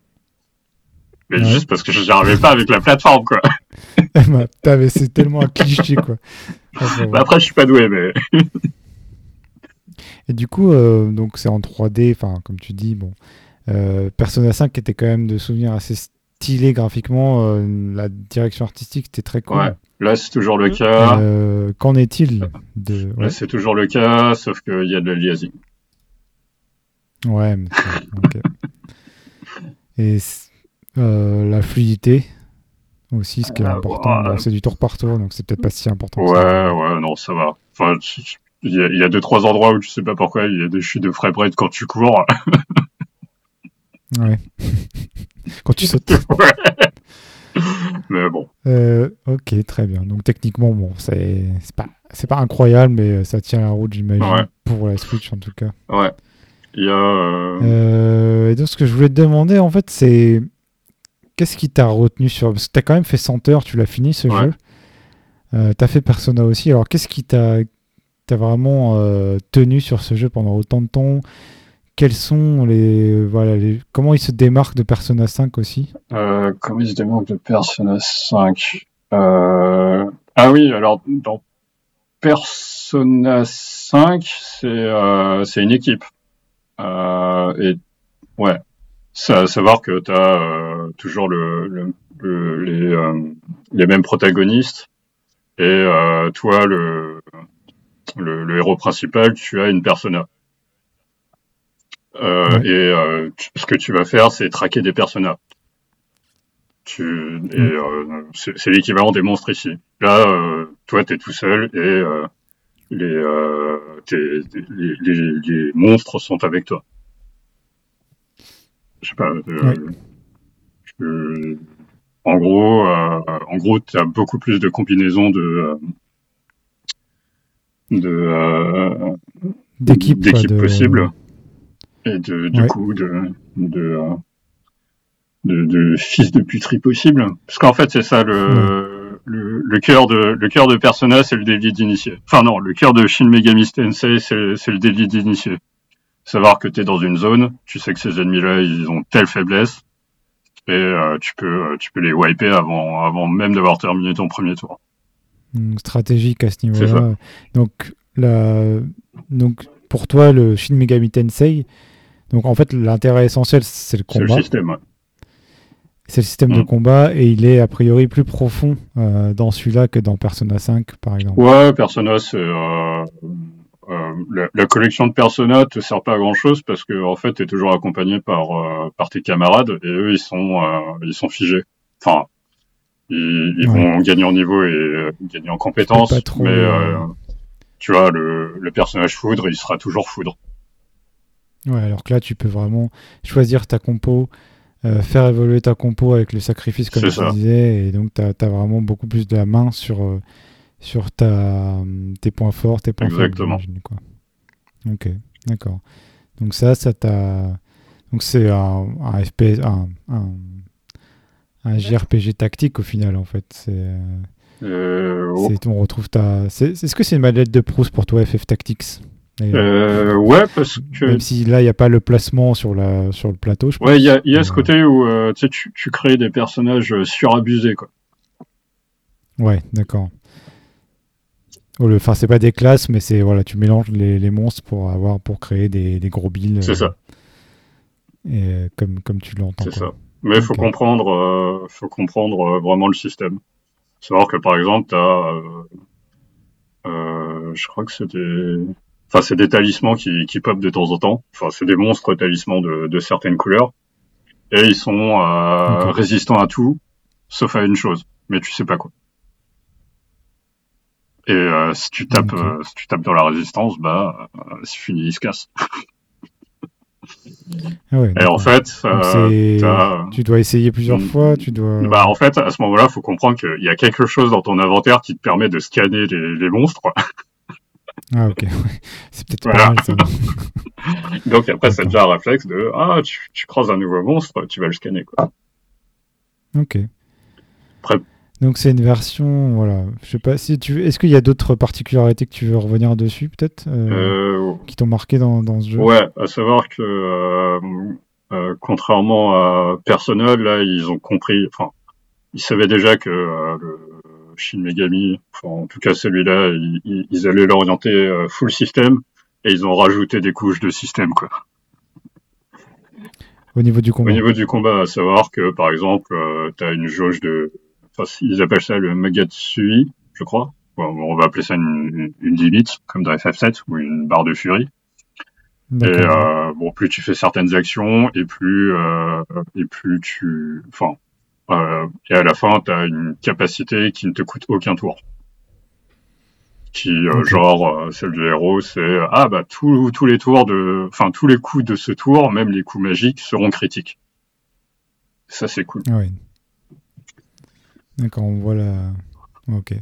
Mais Ouais. juste parce que je n'arrivais pas avec la plateforme, quoi. Bah, c'est tellement un cliché, quoi. Enfin. Bah, après, je suis pas doué, mais Et du coup, euh, donc c'est en 3D, enfin, comme tu dis, bon. euh, Persona 5 était quand même de souvenirs assez stylé graphiquement. euh, la direction artistique était très cool. Ouais. là, c'est toujours le cas. Euh, Qu'en est-il de. Là, c'est toujours le cas, sauf qu'il y a de l'aliasing. ouais mais. Et euh, la fluidité aussi, ce qui est important. Bon, c'est du tour par tour, donc c'est peut-être pas si important. Ouais, ça. ouais, non, ça va. Enfin, il y, a, il y a deux, trois endroits où tu sais pas pourquoi, il y a des chutes de frame rate quand tu cours. Ouais. Quand tu sautes. Mais bon, Euh, ok, très bien. Donc techniquement, bon, c'est pas, c'est pas incroyable, mais euh, ça tient la route, j'imagine, Ouais. pour la Switch en tout cas. ouais. Il y a. euh, Euh, et donc, ce que je voulais te demander, en fait, c'est qu'est-ce qui t'a retenu sur. Parce que t'as quand même fait 100 heures, tu l'as fini ce Ouais. jeu. Euh, t'as fait Persona aussi. Alors, qu'est-ce qui t'a t'a vraiment euh, tenu sur ce jeu pendant autant de temps Quels sont les. Voilà, comment il se démarque de Persona 5 aussi? Euh, comment il se démarque de Persona 5 euh... Ah oui, alors dans Persona 5, c'est une équipe. Et ouais, savoir que tu as toujours le, le- le- les, les mêmes protagonistes. Et toi, le, le, le héros principal, tu as une persona. Euh, Ouais. Et euh, tu- ce que tu vas faire, c'est traquer des personas. Tu, et Mm. euh, c'est c'est l'équivalent des monstres ici. Là, euh, toi, tu es tout seul et euh, les, euh, tes- les, les, les monstres sont avec toi. Je sais pas. euh, Ouais. je- en gros, euh, en gros, tu as beaucoup plus de combinaisons de euh, de euh, D'équipe de- possibles et de, du Ouais. coup de de, de de fils de puterie possible. Parce qu'en fait c'est ça le le, le cœur de le cœur de Persona c'est le délit d'initié. Enfin non le cœur de Shin Megami Tensei c'est c'est le délit d'initié. Savoir que tu es dans une zone tu sais que ces ennemis là ils ont telle faiblesse et euh, tu peux tu peux les wiper avant avant même d'avoir terminé ton premier tour stratégique à ce niveau-là. Donc, la... donc, pour toi, le Shin Megami Tensei, donc en fait, l'intérêt essentiel, c'est le c'est le combat. système ouais. C'est le système de Mm. combat et il est a priori plus profond euh, dans celui-là que dans Persona 5, par exemple. Ouais, Persona, c'est euh, euh, la, la collection de Persona te sert pas à grand chose parce que en fait, t'es toujours accompagné par euh, par tes camarades et eux, ils sont euh, ils sont figés. Enfin, ils, ils Ouais. vont gagner en niveau et euh, gagner en compétences, trop, mais euh, euh, tu vois, le, le personnage foudre, il sera toujours foudre. Ouais, alors que là, tu peux vraiment choisir ta compo, euh, faire évoluer ta compo avec le sacrifice, comme ça. disais, et donc tu as, vraiment beaucoup plus de la main sur, euh, sur ta, tes points forts, tes points Exactement. faibles. Quoi. Ok, d'accord. Donc ça, ça t'a... Donc c'est un, un FPS, un, un, un JRPG tactique au final, en fait. C'est... euh, Euh, oh, On retrouve ta. c'est- Est-ce que c'est une madeleine de Proust pour toi, FF Tactics? D'ailleurs euh, ouais, parce que Même si là, il n'y a pas le placement sur, la, sur le plateau, je pense. ouais, il y a, y a ce Euh, côté où euh, tu tu, crées des personnages euh, surabusés, quoi. Ouais, d'accord. Enfin, c'est pas des classes, mais c'est voilà, tu mélanges les, les monstres pour avoir pour créer des, des gros billes. C'est euh, ça. Et euh, comme comme tu l'entends. C'est ça. Mais il faut comprendre, euh, faut comprendre euh, vraiment le système. Savoir que par exemple, t'as, euh, euh, je crois que c'est des, enfin c'est des talismans qui, qui pop de temps en temps. Enfin c'est des monstres talismans de, de certaines couleurs. et ils sont euh, résistants à tout, sauf à une chose, mais tu sais pas quoi. Et euh, si tu tapes, euh, si tu tapes dans la résistance, bah, euh, c'est fini, il se casse. Ah ouais, Et en fait, euh, tu dois essayer plusieurs Mm. fois, tu dois. bah, en fait, à ce moment-là, faut comprendre qu'il y a quelque chose dans ton inventaire qui te permet de scanner les, les monstres. Ah ok, c'est peut-être Voilà. pas mal ça. Donc après, c'est déjà un réflexe de ah, tu, tu croises un nouveau monstre, tu vas le scanner quoi. Ok. Après- Donc c'est une version, voilà. Je sais pas si tu. Est-ce qu'il y a d'autres particularités que tu veux revenir dessus peut-être euh, Euh, qui t'ont marqué dans, dans ce jeu? Ouais, à savoir que euh, contrairement à Persona, là, ils ont compris, enfin, ils savaient déjà que le Shin Megami, enfin, en tout cas celui-là, ils, ils- allaient l'orienter full system et ils ont rajouté des couches de système, quoi. Au niveau du combat. Au niveau du combat, à savoir que, par exemple, euh, t'as une jauge de, enfin, ils appellent ça le Magatsui, je crois. Bon, on va appeler ça une, une limite, comme dans FF7, ou une barre de furie. Et euh, bon, plus tu fais certaines actions, et plus euh, et plus tu, enfin, euh, et à la fin, tu as une capacité qui ne te coûte aucun tour. Qui, genre, celle du héros, c'est ah bah tous tous les tours de, enfin tous les coups de ce tour, même les coups magiques, seront critiques. Ça c'est cool. Ah ouais. D'accord, on voit la. Ok.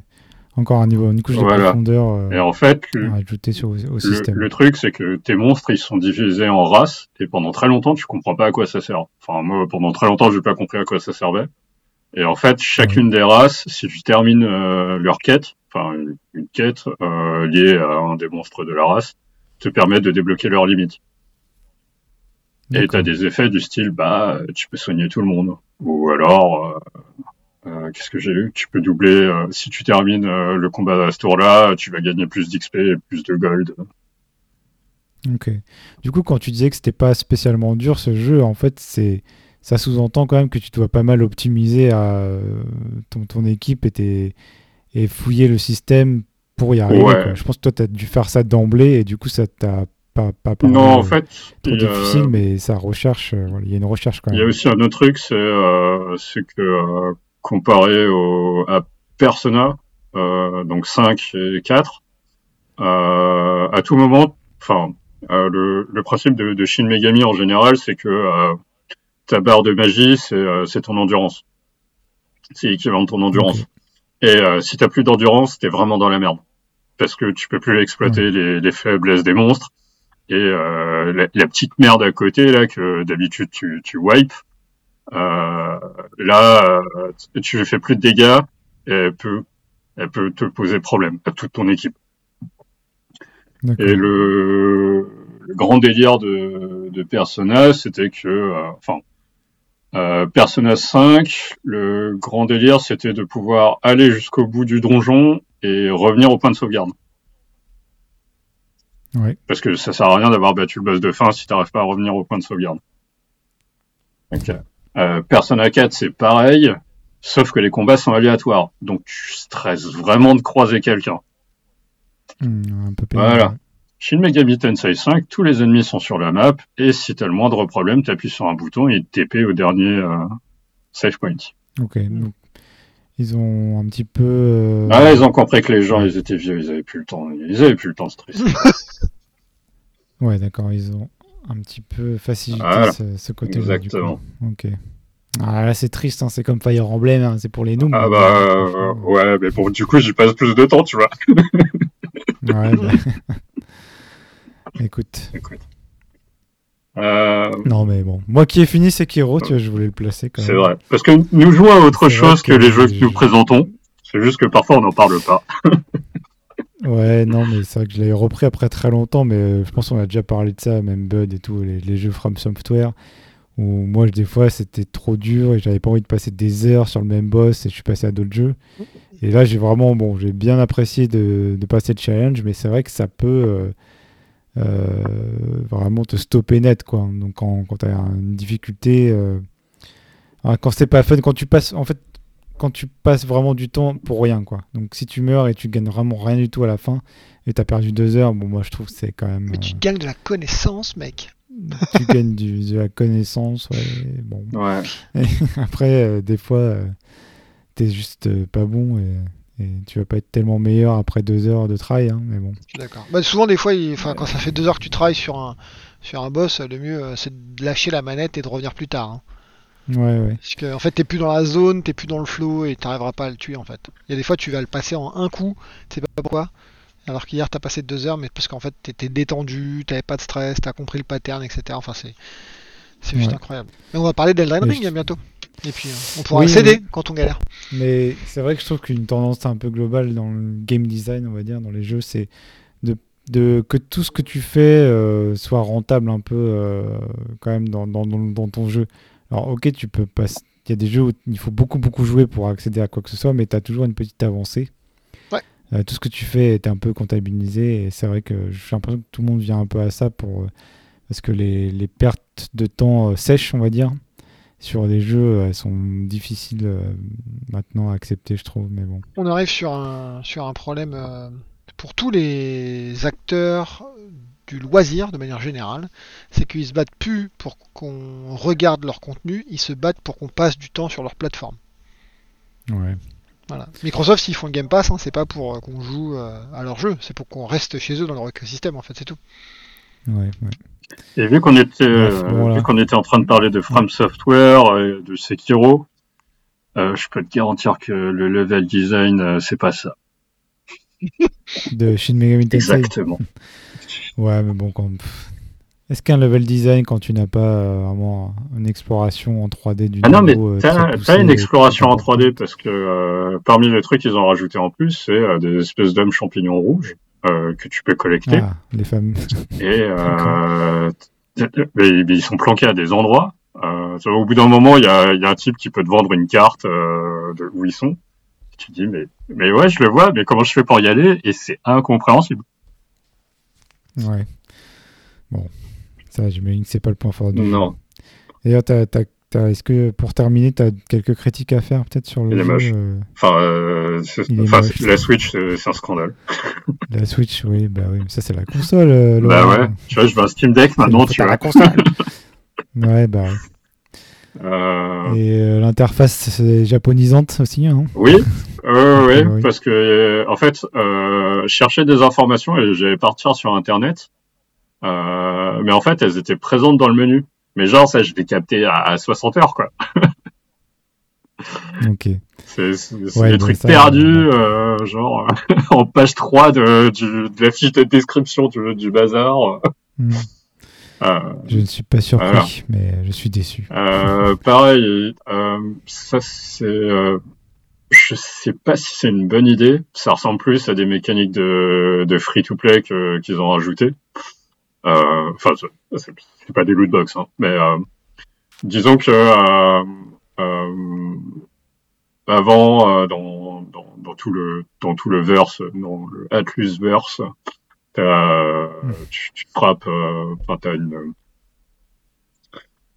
Encore un niveau, une couche de profondeur euh, Et en fait, le, à ajouter sur, au le, système. le truc, c'est que tes monstres, ils sont divisés en races, et pendant très longtemps, tu comprends pas à quoi ça sert. Enfin, moi, pendant très longtemps, j'ai pas compris à quoi ça servait. Et en fait, chacune des races, si tu termines euh, leur quête, enfin une, une quête euh, liée à un des monstres de la race, te permet de débloquer leurs limites. Et t'as des effets du style, bah, tu peux soigner tout le monde. Ou alors, euh, euh, qu'est-ce que j'ai lu Tu peux doubler, euh, si tu termines euh, le combat à ce tour-là, tu vas gagner plus d'XP et plus de gold. Ok. Du coup, quand tu disais que c'était pas spécialement dur ce jeu, en fait, c'est ça sous-entend quand même que tu dois pas mal optimiser à ton, ton équipe et, tes- et fouiller le système pour y arriver. Ouais. quoi. Je pense que toi, tu as dû faire ça d'emblée et du coup, ça t'a pas, pas paru, Non, en fait, trop difficile, mais ça recherche. euh, il y a une recherche quand il y a même. aussi un autre truc, c'est que comparé au, à Persona, euh, donc 5 et 4, euh, à tout moment, enfin, euh, le, le principe de, de Shin Megami en général, c'est que euh, ta barre de magie, c'est euh, c'est ton endurance. C'est l'équivalent de ton endurance. Et euh, si t'as plus d'endurance, t'es vraiment dans la merde. Parce que tu peux plus exploiter les, les faiblesses des monstres. Et euh, la, la petite merde à côté, là, que d'habitude tu, tu wipes, là, euh, tu fais plus de dégâts, et elle peut, elle peut te poser problème à toute ton équipe. Et le, le grand délire de, de Persona, c'était que, euh, enfin, euh, Persona 5, le grand délire, c'était de pouvoir aller jusqu'au bout du donjon et revenir au point de sauvegarde. Ouais. Parce que ça sert à rien d'avoir battu le boss de fin si t'arrives pas à revenir au point de sauvegarde. Ok. Euh, Persona 4, c'est pareil, sauf que les combats sont aléatoires. Donc tu stresses vraiment de croiser quelqu'un. Hmm, un peu pénible, Voilà. Shin Megami Tensei 5, tous les ennemis sont sur la map, et si t'as le moindre problème, t'appuies sur un bouton et il te TP au dernier euh, save point. Ok. Donc, ils ont un petit peu. euh, Ah, ils ont compris que les gens, ils étaient vieux, ils avaient plus le temps, ils avaient plus le temps de stresser. Ouais, d'accord. Ils ont un petit peu facilité Voilà. ce, ce côté-là. Exactement. Ok. Ah là, c'est triste. hein, C'est comme Fire Emblem. hein, C'est pour les noobs. Ah bah, euh, franchement, ouais, mais bon, du coup, j'y passe plus de temps, tu vois. Ouais, bah. Écoute. Écoute. Euh, Non, mais bon. Moi qui ai fini Sekiro, tu vois, je voulais le placer quand c'est même. vrai. Parce que nous jouons à autre C'est chose que, que les jeux que nous présentons. C'est juste que parfois on n'en parle pas. Ouais, non, mais c'est vrai que je l'avais repris après très longtemps, mais euh, je pense qu'on a déjà parlé de ça, même Bud et tout, les, jeux From Software, où moi, des fois, c'était trop dur et j'avais pas envie de passer des heures sur le même boss et je suis passé à d'autres jeux. Et là, j'ai vraiment, bon, j'ai bien apprécié de, passer le challenge, mais c'est vrai que ça peut euh, euh, vraiment te stopper net, quoi. Donc, quand, tu as une difficulté, ah, quand c'est pas fun, quand tu passes, en fait, quand tu passes vraiment du temps pour rien, quoi. Donc, si tu meurs et tu gagnes vraiment rien du tout à la fin, et t'as perdu deux heures, bon, moi, je trouve que c'est quand même. Mais tu euh, gagnes de la connaissance, mec. tu gagnes du, de la connaissance. Ouais, bon. Ouais. Et après, euh, des fois, euh, t'es juste euh, pas bon et, et tu vas pas être tellement meilleur après deux heures de travail. hein, mais bon. Je suis d'accord. Bah, souvent, des fois, il- enfin, quand ça fait deux heures que tu travailles sur un, sur un boss, le mieux, euh, c'est de lâcher la manette et de revenir plus tard. hein. Ouais, ouais. Parce que, en fait, t'es plus dans la zone, t'es plus dans le flow et t'arriveras pas à le tuer, en fait. Il y a des fois, tu vas le passer en un coup, tu sais pas pourquoi. Alors qu'hier, t'as passé deux heures, mais parce qu'en fait, t'étais détendu, t'avais pas de stress, t'as compris le pattern, etc. Enfin, c'est, c'est juste Ouais. incroyable. Mais on va parler d'Elden Ring je- bientôt. Et puis, euh, on pourra Oui, céder quand on galère. Mais c'est vrai que je trouve qu'une tendance un peu globale dans le game design, on va dire, dans les jeux, c'est de, de- que tout ce que tu fais euh, soit rentable un peu euh, quand même dans, dans- dans ton jeu. Alors ok, tu peux pas... Il y a des jeux où il faut beaucoup beaucoup jouer pour accéder à quoi que ce soit, mais tu as toujours une petite avancée. Ouais. Euh, tout ce que tu fais est un peu comptabilisé et c'est vrai que j'ai l'impression que tout le monde vient un peu à ça pour euh, parce que les, les pertes de temps euh, sèches, on va dire, sur les jeux, elles sont difficiles maintenant à accepter, je trouve. Mais bon. On arrive sur un, sur un problème pour tous les acteurs du loisir de manière générale, c'est qu'ils se battent plus pour qu'on regarde leur contenu, ils se battent pour qu'on passe du temps sur leur plateforme. Ouais. Voilà. Microsoft, s'ils font le Game Pass, hein, c'est pas pour euh, qu'on joue euh, à leur jeu, c'est pour qu'on reste chez eux dans leur écosystème, en fait, c'est tout. Ouais, ouais. Et vu qu'on était, Bref, euh, voilà. vu qu'on était en train de parler de From Software, et de Sekiro, euh, je peux te garantir que le level design, euh, c'est pas ça. De Shin Megami Tensei. Exactement. Ouais, mais bon, quand... Est-ce qu'un level design, quand tu n'as pas euh, vraiment une exploration en 3D du Ah non, mais niveau, euh, t'as poussé, une exploration en très 3D parce que euh, parmi les trucs qu'ils ont rajouté en plus, c'est euh, des espèces d'hommes champignons rouges euh, que tu peux collecter. Ah, les femmes. Et euh, mais, mais ils sont planqués à des endroits. Euh, au bout d'un moment, il y a, il y a un type qui peut te vendre une carte euh, de où ils sont. Tu te dis, mais, mais ouais, je le vois, mais comment je fais pour y aller? Et c'est incompréhensible. Ouais. Bon. Ça, j'imagine que c'est pas le point fort du. Non. D'ailleurs, t'as- t'as- t'as- est-ce que pour terminer, tu as quelques critiques à faire peut-être sur le Il est jeu moche. euh, Enfin, euh, Il enfin, la Switch, c'est un scandale. La Switch, oui, bah oui, mais ça c'est la console. euh, Bah ouais, tu vois, je veux un Steam Deck maintenant, tu vois. la console. ouais, bah ouais. Euh, Et euh, l'interface japonisante aussi, hein Oui, euh, oui, Oui. parce que en fait, euh, je cherchais des informations et j'allais partir sur Internet, euh, mais en fait, elles étaient présentes dans le menu. Mais genre, ça, je l'ai capté à, à 60 heures, quoi. Ok. C'est Ouais, des trucs ça, perdus, genre en page 3 de, du, de la fiche de description du, du bazar. Hmm. Euh, Je ne suis pas surpris, mais je suis déçu. Euh, pareil, euh, ça c'est, euh, je sais pas si c'est une bonne idée. Ça ressemble plus à des mécaniques de, de free-to-play qu'ils ont rajouté. Euh, Enfin, c'est- pas des loot box, hein, mais disons que avant, dans, dans, dans tout le dans tout le verse, dans le Atlus verse, t'as, tu, tu frappes, euh, enfin t'as une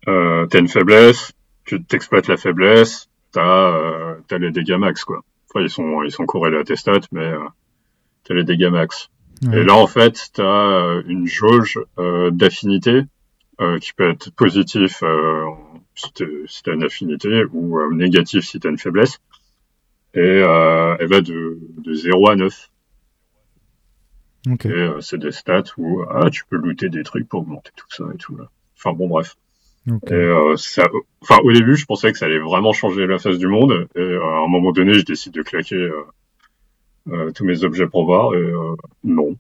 euh, t'as une faiblesse, tu t'exploites la faiblesse, t'as euh, t'as les dégâts max quoi. Enfin ils sont ils sont corrélés à tes stats, mais euh, t'as les dégâts max. Ouais. Et là en fait t'as euh, une jauge euh, d'affinité euh, qui peut être positif euh, si t'as une affinité ou euh, négatif si t'as une faiblesse. Et euh, elle va de, de 0 à 9. Et euh, c'est des stats où ah, tu peux looter des trucs pour augmenter tout ça et tout. Là. Enfin bon bref. Et euh, ça, enfin, au début, je pensais que ça allait vraiment changer la face du monde. Et euh, à un moment donné, je décide de claquer euh, tous mes objets pour voir. Et non.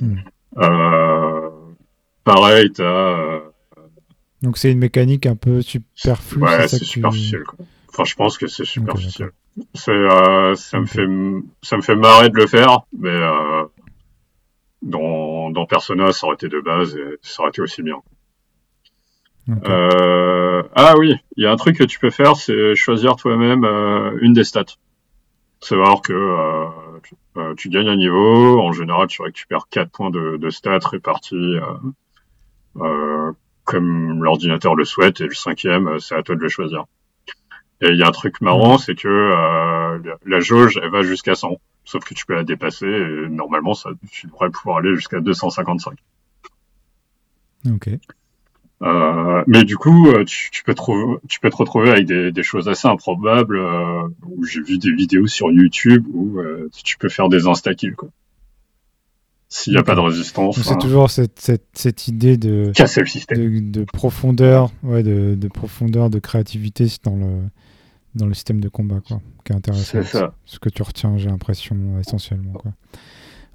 Hmm. Pareil, t'as. Donc c'est une mécanique un peu superflue. ouais, c'est tu- superficiel. Quoi. Enfin, je pense que c'est superficiel. C'est, euh, ça me fait, ça me fait marrer de le faire, mais euh, dans, dans Persona, ça aurait été de base et ça aurait été aussi bien. Euh, ah oui, il y a un truc que tu peux faire, c'est choisir toi-même euh, une des stats. Savoir que euh, tu, tu gagnes un niveau, en général tu récupères 4 points de, de stats répartis comme l'ordinateur le souhaite, et le cinquième, c'est à toi de le choisir. Et il y a un truc marrant, c'est que euh, la, jauge, elle va jusqu'à 100. Sauf que tu peux la dépasser, et normalement, ça, tu devrais pouvoir aller jusqu'à 255. Ok. Euh, mais du coup, euh, tu, tu, peux trouver, tu peux te retrouver avec des, des choses assez improbables. Euh, où j'ai vu des vidéos sur YouTube où euh, tu peux faire des insta-kills. Quoi. S'il n'y a pas de résistance. C'est toujours cette, cette, cette, idée de casser le système, de, de profondeur, ouais, de, de, profondeur, de créativité dans le dans le système de combat, quoi, qui est intéressant. C'est ça. Ce que tu retiens, j'ai l'impression essentiellement. Quoi.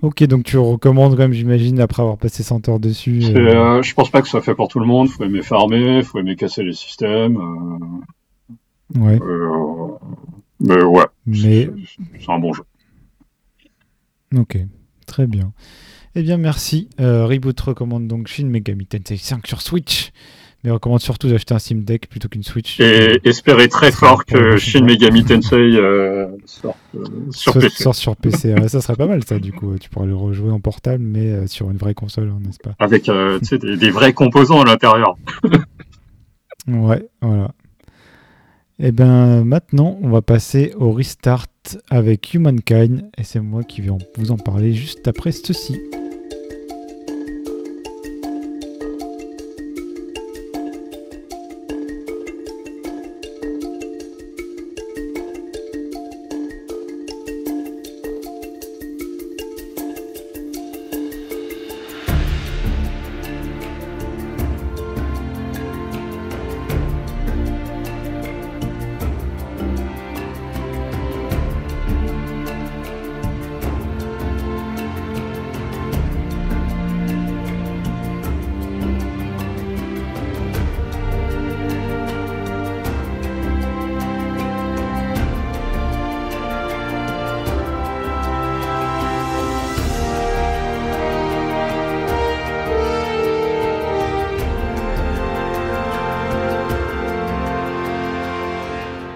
Ok, donc tu recommandes quand même, j'imagine, après avoir passé 100 heures dessus. Euh... Euh, je pense pas que ce soit fait pour tout le monde. Faut aimer farmer, faut aimer casser les systèmes. Euh... Ouais. mais ouais. Mais c'est un bon jeu. Ok, très bien. Eh bien, merci. Euh, Reboot recommande donc Shin Megami Tensei 5 sur Switch mais recommande surtout d'acheter un Steam Deck plutôt qu'une Switch. Et espérer très fort que Shin Megami Tensei euh, sorte euh, sur PC. Sort sur PC. ça serait pas mal ça du coup. Tu pourrais le rejouer en portable mais euh, sur une vraie console, hein, n'est-ce pas? Avec des, des, vrais composants à l'intérieur. ouais, voilà. Et ben maintenant, on va passer au restart avec Humankind et c'est moi qui vais vous en parler juste après ceci.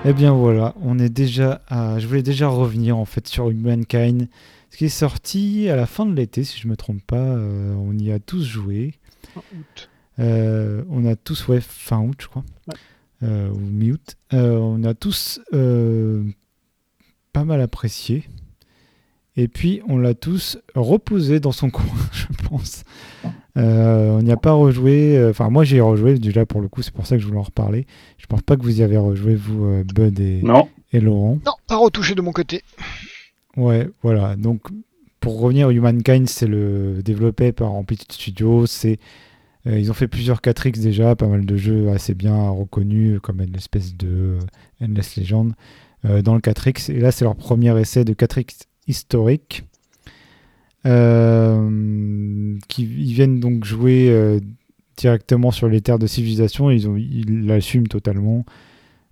Eh bien voilà, on est déjà à... Je voulais déjà revenir en fait sur Humankind, ce qui est sorti à la fin de l'été, si je me trompe pas. Euh, on y a tous joué. Fin août. Euh, on a tous, ouais, fin août, je crois. Ouais. Euh, ou mi-août. on a tous pas mal apprécié. Et puis, on l'a tous reposé dans son coin, je pense. Euh, on n'y a pas rejoué. Enfin, moi, j'ai rejoué déjà pour le coup. C'est pour ça que je voulais en reparler. Je pense pas que vous y avez rejoué, vous, euh, Bud et, non. et Laurent. Non, pas retouché de mon côté. Ouais, voilà. Donc, pour revenir, Humankind, c'est le développé par Amplitude Studio. C'est euh, ils ont fait plusieurs 4X déjà, pas mal de jeux assez bien reconnus, comme une espèce de Endless Legend euh, dans le 4X. Et là, c'est leur premier essai de 4X historique. Euh, qui ils viennent donc jouer euh, directement sur les terres de civilisation. Ils, l'assument totalement.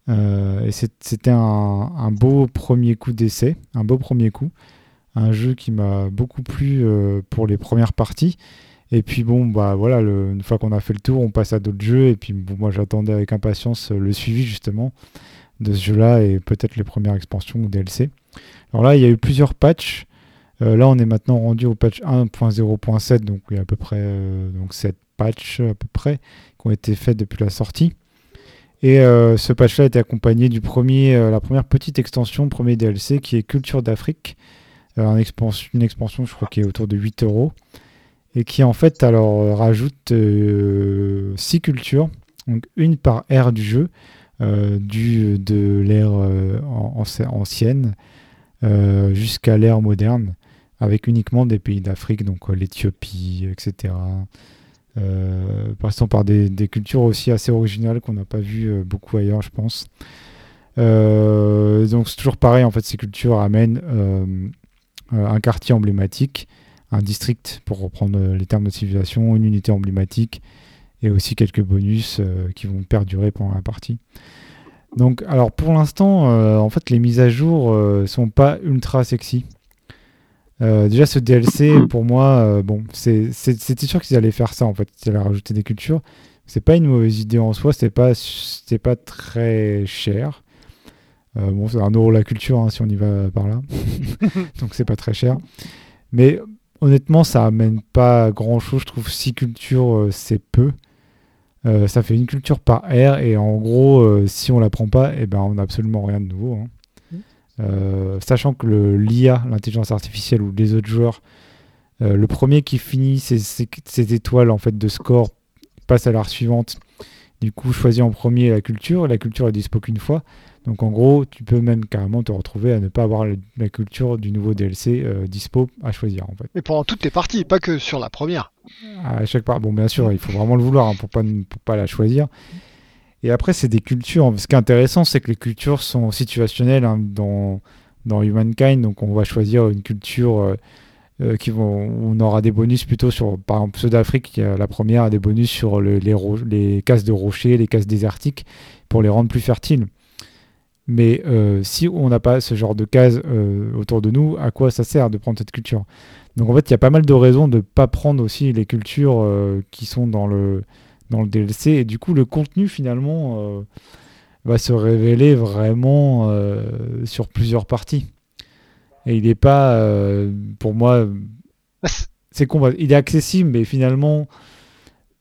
Euh, et c'était un, beau premier coup d'essai, un beau premier coup. Un jeu qui m'a beaucoup plu pour les premières parties. Et puis bon, bah une fois qu'on a fait le tour, on passe à d'autres jeux. Et puis moi j'attendais avec impatience le suivi justement de ce jeu-là et peut-être les premières expansions ou DLC. Alors là, il y a eu plusieurs patchs. Euh, là, on est maintenant rendu au patch 1.0.7, donc il y a à peu près euh, donc 7 patchs à peu près qui ont été faits depuis la sortie. Et euh, ce patch-là était accompagné du premier, la première petite extension, premier DLC, qui est Culture d'Afrique, une expansion, je crois, qui est autour de 8 euros, et qui en fait alors rajoute 6 cultures, donc une par ère du jeu, du, de l'ère ancienne jusqu'à l'ère moderne avec uniquement des pays d'Afrique, donc euh, l'Éthiopie, etc. Euh, passant par des, cultures aussi assez originales qu'on n'a pas vu euh, beaucoup ailleurs, je pense. Euh, donc c'est toujours pareil, en fait, ces cultures amènent un quartier emblématique, un district, pour reprendre les termes de civilisation, une unité emblématique, et aussi quelques bonus qui vont perdurer pendant la partie. Donc, alors pour l'instant, en fait, les mises à jour sont pas ultra sexy. Euh, déjà, ce DLC, pour moi, euh, bon, c'était sûr qu'ils allaient faire ça en fait, ils allaient rajouter des cultures. C'est pas une mauvaise idée en soi, c'est pas, pas très cher. Euh, bon, c'est un euro la culture hein, si on y va par là, donc c'est pas très cher. Mais honnêtement, ça amène pas grand chose. Je trouve 6 cultures, c'est peu. ça fait une culture par air et en gros, si on la prend pas, eh ben, on n'a absolument rien de nouveau. Hein. Euh, sachant que l'IA, l'intelligence artificielle ou les autres joueurs, euh, le premier qui finit ses, ses, ses, étoiles en fait de score passes à l'art suivante, du coup, choisis en premier la culture. La culture est dispo qu'une fois. Donc en gros, tu peux même carrément te retrouver à ne pas avoir la culture du nouveau DLC euh, dispo à choisir en fait. Mais pendant toutes tes parties, pas que sur la première. À chaque part, bon bien sûr, il faut vraiment le vouloir hein, pour pas pour pas la choisir. Et après, c'est des cultures. Ce qui est intéressant, c'est que les cultures sont situationnelles hein, dans dans Humankind. Donc on va choisir une culture euh, euh, qui vont, on aura des bonus plutôt sur, par exemple, ceux d'Afrique, la première a des bonus sur les, cases de rochers, les cases désertiques, pour les rendre plus fertiles. Mais euh, si on n'a pas ce genre de cases euh, autour de nous, à quoi ça sert de prendre cette culture? Donc en fait, il y a pas mal de raisons de ne pas prendre aussi les cultures qui sont dans le, dans le DLC. Et du coup, le contenu finalement va se révéler vraiment sur plusieurs parties. Et il n'est pas, pour moi, c'est con. Il est accessible, mais finalement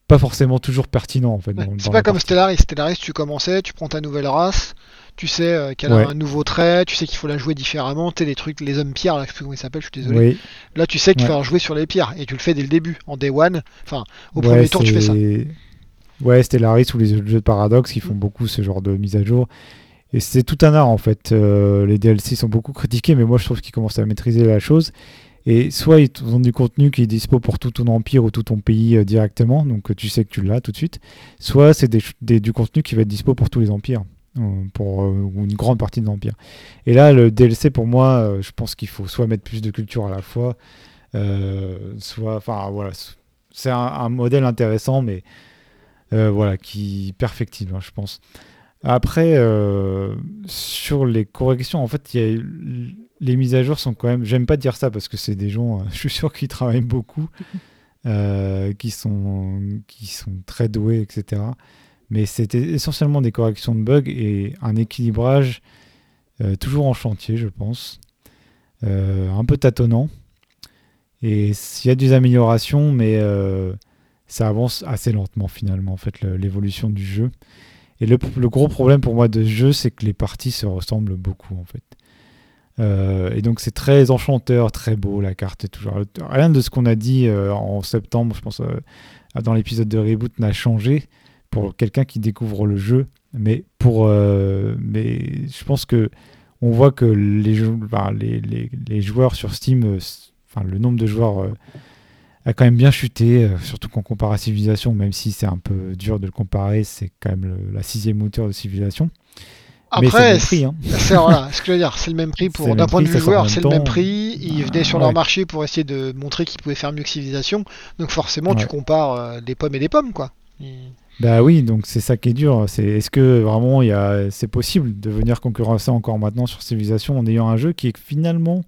pas forcément toujours pertinent en fait. c'est pas comme Stellaris. Stellaris, tu commençais, tu prends ta nouvelle race, tu sais euh, qu'elle a un nouveau trait, tu sais qu'il faut la jouer différemment, tu les trucs, les hommes pierres, là, je sais plus comment ils s'appellent, je suis désolé. Là, tu sais qu'il faut jouer sur les pierres, et tu le fais dès le début, en day one, enfin, au premier tour, tu fais ça. Ouais, Stellaris ou les jeux de Paradox qui font beaucoup ce genre de mise à jour. Et c'est tout un art en fait. Euh, les DLC sont beaucoup critiqués, mais moi je trouve qu'ils commencent à maîtriser la chose. Et soit ils ont du contenu qui est dispo pour tout ton empire ou tout ton pays euh, directement, donc tu sais que tu l'as tout de suite. Soit c'est du contenu qui va être dispo pour tous les empires. Euh, pour euh, une grande partie de l'Empire. Et là, le DLC, pour moi, euh, je pense qu'il faut soit mettre plus de culture à la fois, soit. Enfin, voilà. C'est un, modèle intéressant, mais voilà, qui perfectible, hein, je pense. Après, sur les corrections, en fait, y a, les mises à jour sont quand même. J'aime pas dire ça parce que c'est des gens, je suis sûr qu'ils travaillent beaucoup, qui, sont, qui sont très doués, etc. Mais c'était essentiellement des corrections de bugs et un équilibrage euh, toujours en chantier, je pense. Euh, un peu tâtonnant. Et il y a des améliorations, mais euh, ça avance assez lentement finalement, en fait, l'évolution du jeu. Et le, gros problème pour moi de ce jeu, c'est que les parties se ressemblent beaucoup, en fait. et donc c'est très enchanteur, très beau, la carte est toujours... Rien de ce qu'on a dit en septembre, je pense, dans l'épisode de Reboot n'a changé pour quelqu'un qui découvre le jeu. Mais, pour, euh, mais je pense que on voit que les, les, joueurs sur Steam, euh, enfin, le nombre de joueurs euh, a quand même bien chuté, surtout quand on compare à Civilization, même si c'est un peu dur de le comparer, c'est quand même la sixième moteur de Civilization. Après, c'est hein. voilà, ce que je veux dire, c'est le même prix pour d'un point de vue joueur, c'est le même prix. Ils venaient sur leur marché pour essayer de montrer qu'ils pouvaient faire mieux que Civilization, donc forcément tu compares des pommes et des pommes, quoi. Bah oui, donc c'est ça qui est dur. C'est est-ce que vraiment il y c'est possible de venir concurrencer encore maintenant sur Civilization en ayant un jeu qui est finalement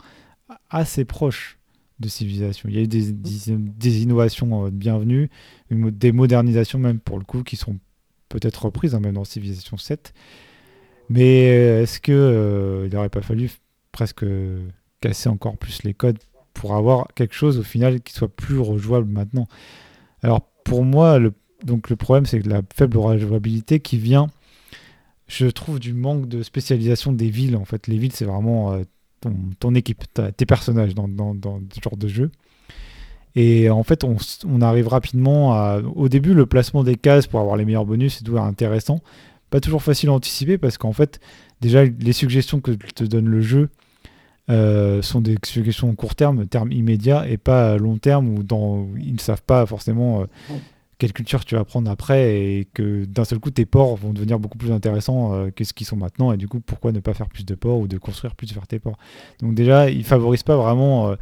assez proche? De Civilization. Il y a eu des, des, innovations euh, bienvenues, des modernisations même pour le coup qui sont peut-être reprises hein, même dans Civilization 7. Mais euh, est-ce que euh, il n'aurait pas fallu presque casser encore plus les codes pour avoir quelque chose au final qui soit plus rejouable maintenant? Alors pour moi, le donc le problème, c'est la faible rejouabilité qui vient, je trouve, du manque de spécialisation des villes. En fait, les villes, c'est vraiment euh, ton, équipe, tes personnages dans, ce genre de jeu. Et en fait, on, arrive rapidement. Au début, le placement des cases pour avoir les meilleurs bonus, c'est tout intéressant. Pas toujours facile à anticiper parce qu'en fait, déjà, les suggestions que te donne le jeu euh, sont des suggestions court terme, terme immédiat, et pas long terme où, dans, ils ne savent pas forcément euh, quelle culture tu vas prendre après et que d'un seul coup tes ports vont devenir beaucoup plus intéressants euh, que ce qu'ils sont maintenant et du coup pourquoi ne pas faire plus de ports ou de construire plus vers tes ports? Donc déjà ils favorisent pas vraiment euh,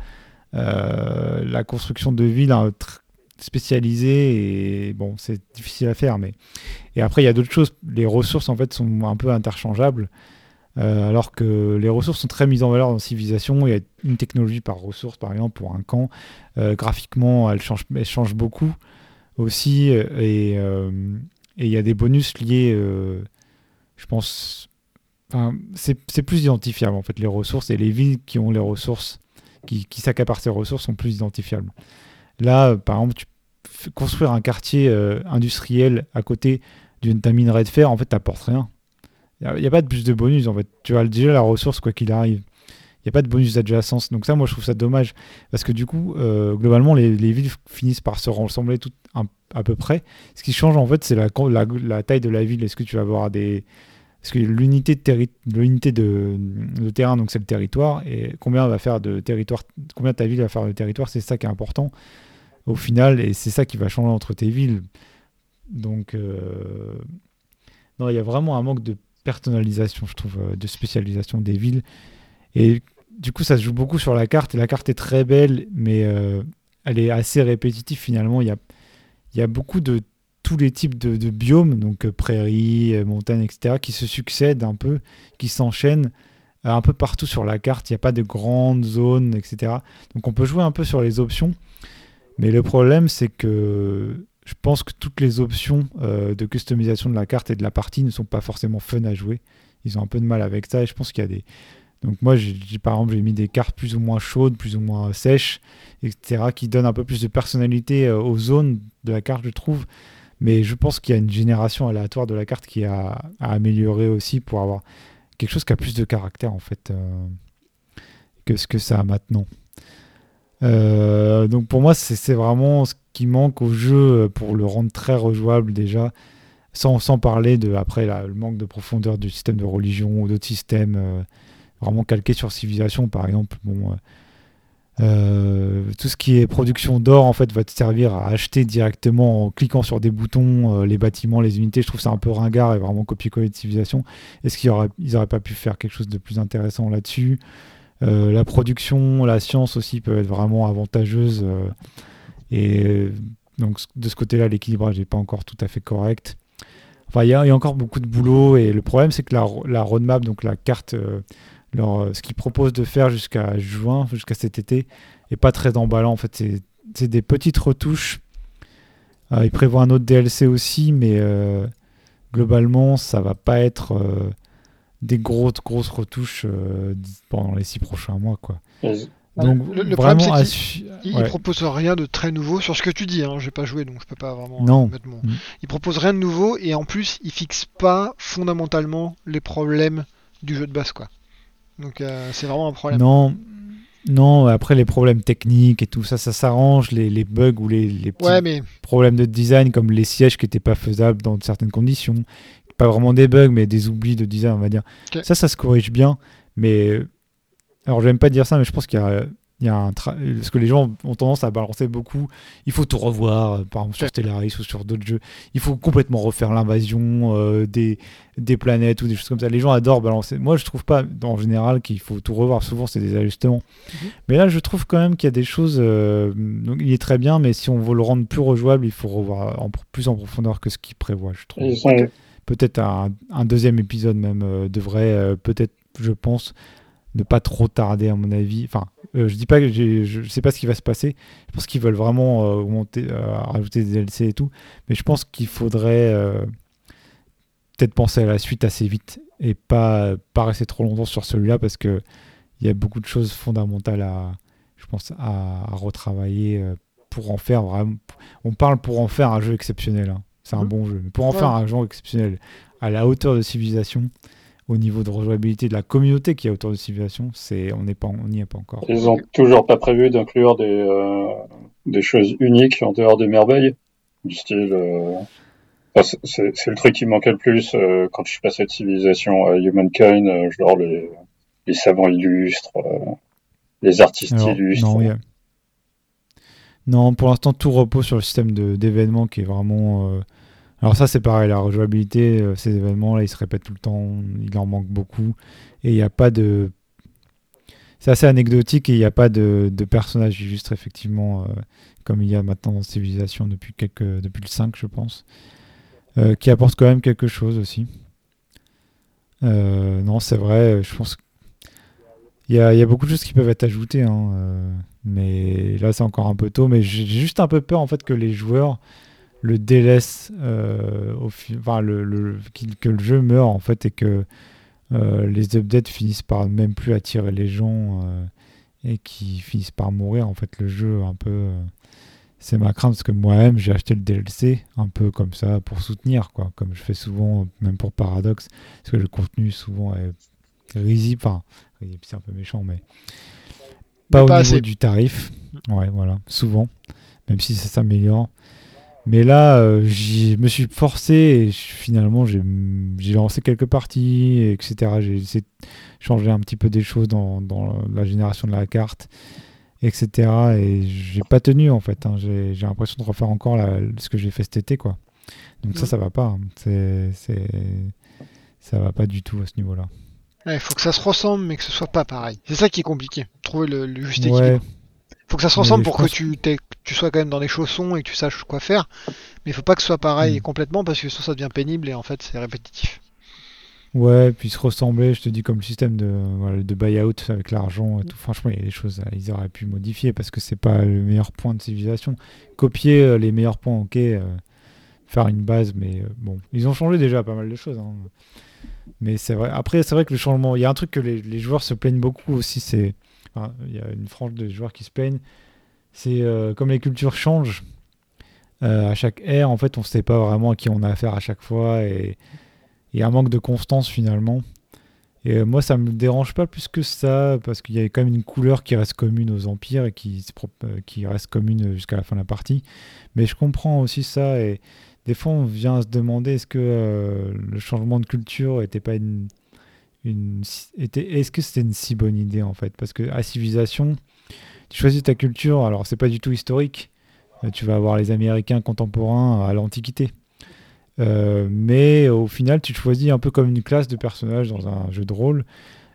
euh, la construction de villes hein, spécialisées et bon c'est difficile à faire mais et après il y a d'autres choses les ressources en fait sont un peu interchangeables alors que les ressources sont très mises en valeur dans Civilisation. Il y a une technologie par ressource, par exemple, pour un camp. graphiquement, elle change, elle change beaucoup aussi. Euh, euh, et il y a des bonus liés, euh, je pense. Enfin, c'est plus identifiable en fait, les ressources et les villes qui ont les ressources, qui, qui s'accaparent ces ressources, sont plus identifiables. Là, par exemple, tu construire un quartier industriel à côté d'une minerai de fer, en fait, t'apportes rien. Il n'y a, pas de plus de bonus, en fait. Tu as déjà la ressource, quoi qu'il arrive. N'y a pas de bonus d'adjacence. Donc ça, moi, je trouve ça dommage. Parce que du coup, euh, globalement, les, villes finissent par se ressembler toutes à peu près. Ce qui change, en fait, c'est la, taille de la ville. Est-ce que tu vas avoir des... Parce que l'unité de, l'unité de, terrain, donc c'est le territoire, et combien va faire de territoire, combien ta ville va faire de territoire, c'est ça qui est important au final, et c'est ça qui va changer entre tes villes. Donc, euh, non, il y a vraiment un manque de personnalisation, je trouve, euh, de spécialisation des villes. Et du coup, ça se joue beaucoup sur la carte. La carte est très belle, mais euh, elle est assez répétitive finalement. Il y a, beaucoup de tous les types de, biomes, donc prairies, montagnes, etc., qui se succèdent un peu, qui s'enchaînent un peu partout sur la carte. Il n'y a pas de grandes zones, etc. Donc on peut jouer un peu sur les options. Mais le problème, c'est que je pense que toutes les options euh, de customisation de la carte et de la partie ne sont pas forcément fun à jouer. Ils ont un peu de mal avec ça et je pense qu'il y a des. Donc moi, j'ai, par exemple, j'ai mis des cartes plus ou moins chaudes, plus ou moins sèches, etc., qui donnent un peu plus de personnalité euh, aux zones de la carte, je trouve. Mais je pense qu'il y a une génération aléatoire de la carte qui a à améliorer aussi pour avoir quelque chose qui a plus de caractère en fait euh, que ce que ça a maintenant. Euh, donc pour moi, c'est vraiment ce qui manque au jeu pour le rendre très rejouable déjà, sans, sans parler de après le manque de profondeur du système de religion ou d'autres systèmes vraiment calqués sur civilisation, par exemple. Bon, euh, tout ce qui est production d'or en fait va te servir à acheter directement en cliquant sur des boutons les bâtiments, les unités. Je trouve ça un peu ringard et vraiment copier-coller de civilisation. Est-ce qu'ils n'auraient pas pu faire quelque chose de plus intéressant là-dessus? Euh, la production, la science aussi peut être vraiment avantageuse. Euh, et donc de ce côté-là, l'équilibrage n'est pas encore tout à fait correct. Enfin, il y, a encore beaucoup de boulot et le problème, c'est que la, roadmap, donc la carte, euh, ce qu'ils proposent de faire jusqu'à juin, jusqu'à cet été, est pas très emballant. En fait, c'est des petites retouches. ils prévoient un autre DLC aussi, mais globalement, ça va pas être des grosses, grosses retouches euh, pendant les six prochains mois. Quoi. Donc, le, vraiment, il, propose rien de très nouveau sur ce que tu dis. Hein. Je n'ai pas joué, donc je peux pas vraiment non. mettre mon. Mm. Il propose rien de nouveau et en plus, il fixe pas fondamentalement les problèmes du jeu de base, quoi. Donc euh, c'est vraiment un problème. Non, non. Après les problèmes techniques et tout ça, ça s'arrange. Les, les, bugs ou les, les petits problèmes de design comme les sièges qui n'étaient pas faisables dans certaines conditions, pas vraiment des bugs, mais des oublis de design, on va dire. Ça, ça se corrige bien. Mais alors, je n'aime pas dire ça, mais je pense qu'il y a, il y a un parce que les gens ont tendance à balancer beaucoup. Il faut tout revoir, euh, par exemple sur Stellaris ou sur d'autres jeux. Il faut complètement refaire l'invasion euh, des, des planètes ou des choses comme ça. Les gens adorent balancer. Moi, je trouve pas en général qu'il faut tout revoir. Souvent, c'est des ajustements. Mhm. Mais là, je trouve quand même qu'il y a des choses. Euh, donc, il est très bien, mais si on veut le rendre plus rejouable, il faut revoir en, plus en profondeur que ce qu'il prévoit. Je trouve peut-être un, deuxième épisode même euh, devrait peut-être, je pense, ne pas trop tarder à mon avis. Enfin, euh, je dis pas que je sais pas ce qui va se passer. Je pense qu'ils veulent vraiment augmenter, rajouter des DLC et tout, mais je pense qu'il faudrait peut-être penser à la suite assez vite et pas pas rester trop longtemps sur celui-là parce que il y a beaucoup de choses fondamentales à, je pense, à, retravailler pour en faire vraiment. On parle pour en faire un jeu exceptionnel. Hein. C'est un bon jeu. Mais pour en faire un genre exceptionnel à la hauteur de civilisation, au niveau de rejouabilité de la communauté qui à hauteur de civilisation, c'est on n'est pas on n'y est pas encore. Ils ont toujours pas prévu d'inclure des, euh, des choses uniques en dehors des merveilles du style. Euh, c'est le truc qui manquait le plus euh, quand je suis passé de civilisation à Humankind, genre les, les savants illustres, les artistes illustres. Non, non, pour l'instant, tout repose sur le système d'événements qui est vraiment. Euh, alors, ça, c'est pareil, la rejouabilité, euh, ces événements-là, ils se répètent tout le temps, il en manque beaucoup. Et il n'y a pas de. C'est assez anecdotique et il n'y a pas de, de personnage illustre, effectivement, euh, comme il y a maintenant dans Civilisation depuis, quelques, depuis le 5, je pense, qui apporte quand même quelque chose aussi. non, c'est vrai, je pense qu'il y a, y a, beaucoup de choses qui peuvent être ajoutées. Hein, mais là, c'est encore un peu tôt. Mais j'ai juste un peu peur en fait que les joueurs le délaissent, euh, au enfin, le, que le jeu meure en fait et que euh, les updates finissent par même plus attirer les gens euh, et qui finissent par mourir. En fait, le jeu un peu. c'est ma crainte parce que moi-même j'ai acheté le DLC un peu comme ça pour soutenir, quoi, comme je fais souvent, même pour Paradox, parce que le contenu souvent est risible, enfin c'est un peu méchant, mais pas Mais au niveau du tarif. Ouais, voilà, souvent, même si ça s'améliore. Mais là, euh, j'y me suis forcé et je- finalement, j'ai lancé quelques parties, etc. J'ai essayé de changer un petit peu des choses dans, dans la génération de la carte, etc. Et j'ai pas tenu en fait. hein. J'ai l'impression de refaire encore la- ce que j'ai fait cet été, quoi. Donc ça, Mm. ça va pas. hein. C'est, ça va pas du tout à ce niveau-là. Il faut que ça se ressemble, mais que ce soit pas pareil. C'est ça qui est compliqué. Trouver le, le juste Ouais, équilibre. Faut que ça se ressemble pour que pense- tu, que tu sois quand même dans les chaussons et que tu saches quoi faire. Mais il faut pas que ce soit pareil Mm. complètement parce que sinon ça devient pénible et en fait c'est répétitif. Ouais, puis se ressembler, je te dis, comme le système de, voilà, de buy-out avec l'argent et tout. Franchement, il y a des choses, ils auraient pu modifier parce que c'est pas le meilleur point de civilisation. Copier euh, les meilleurs points, ok, euh, faire une base, mais euh, bon, ils ont changé déjà pas mal de choses. hein. Mais c'est vrai. Après, c'est vrai que le changement, il y a un truc que les, les joueurs se plaignent beaucoup aussi, c'est. Il y a une frange de joueurs qui se plaignent. C'est euh, comme les cultures changent. euh, à chaque ère, en fait, on ne sait pas vraiment à qui on a affaire à chaque fois et il y a un manque de constance finalement. Et euh, moi, ça me dérange pas plus que ça, parce qu'il y a quand même une couleur qui reste commune aux empires et qui, reste commune jusqu'à la fin de la partie. Mais je comprends aussi ça, et des fois, on vient se demander est-ce que le changement de culture était pas une. Une est-ce que c'était une si bonne idée en fait? Parce que à Civilisation, tu choisis ta culture, alors c'est pas du tout historique. Euh, Tu vas avoir les Américains contemporains à l'Antiquité. Euh, mais au final, tu choisis un peu comme une classe de personnages dans un jeu de rôle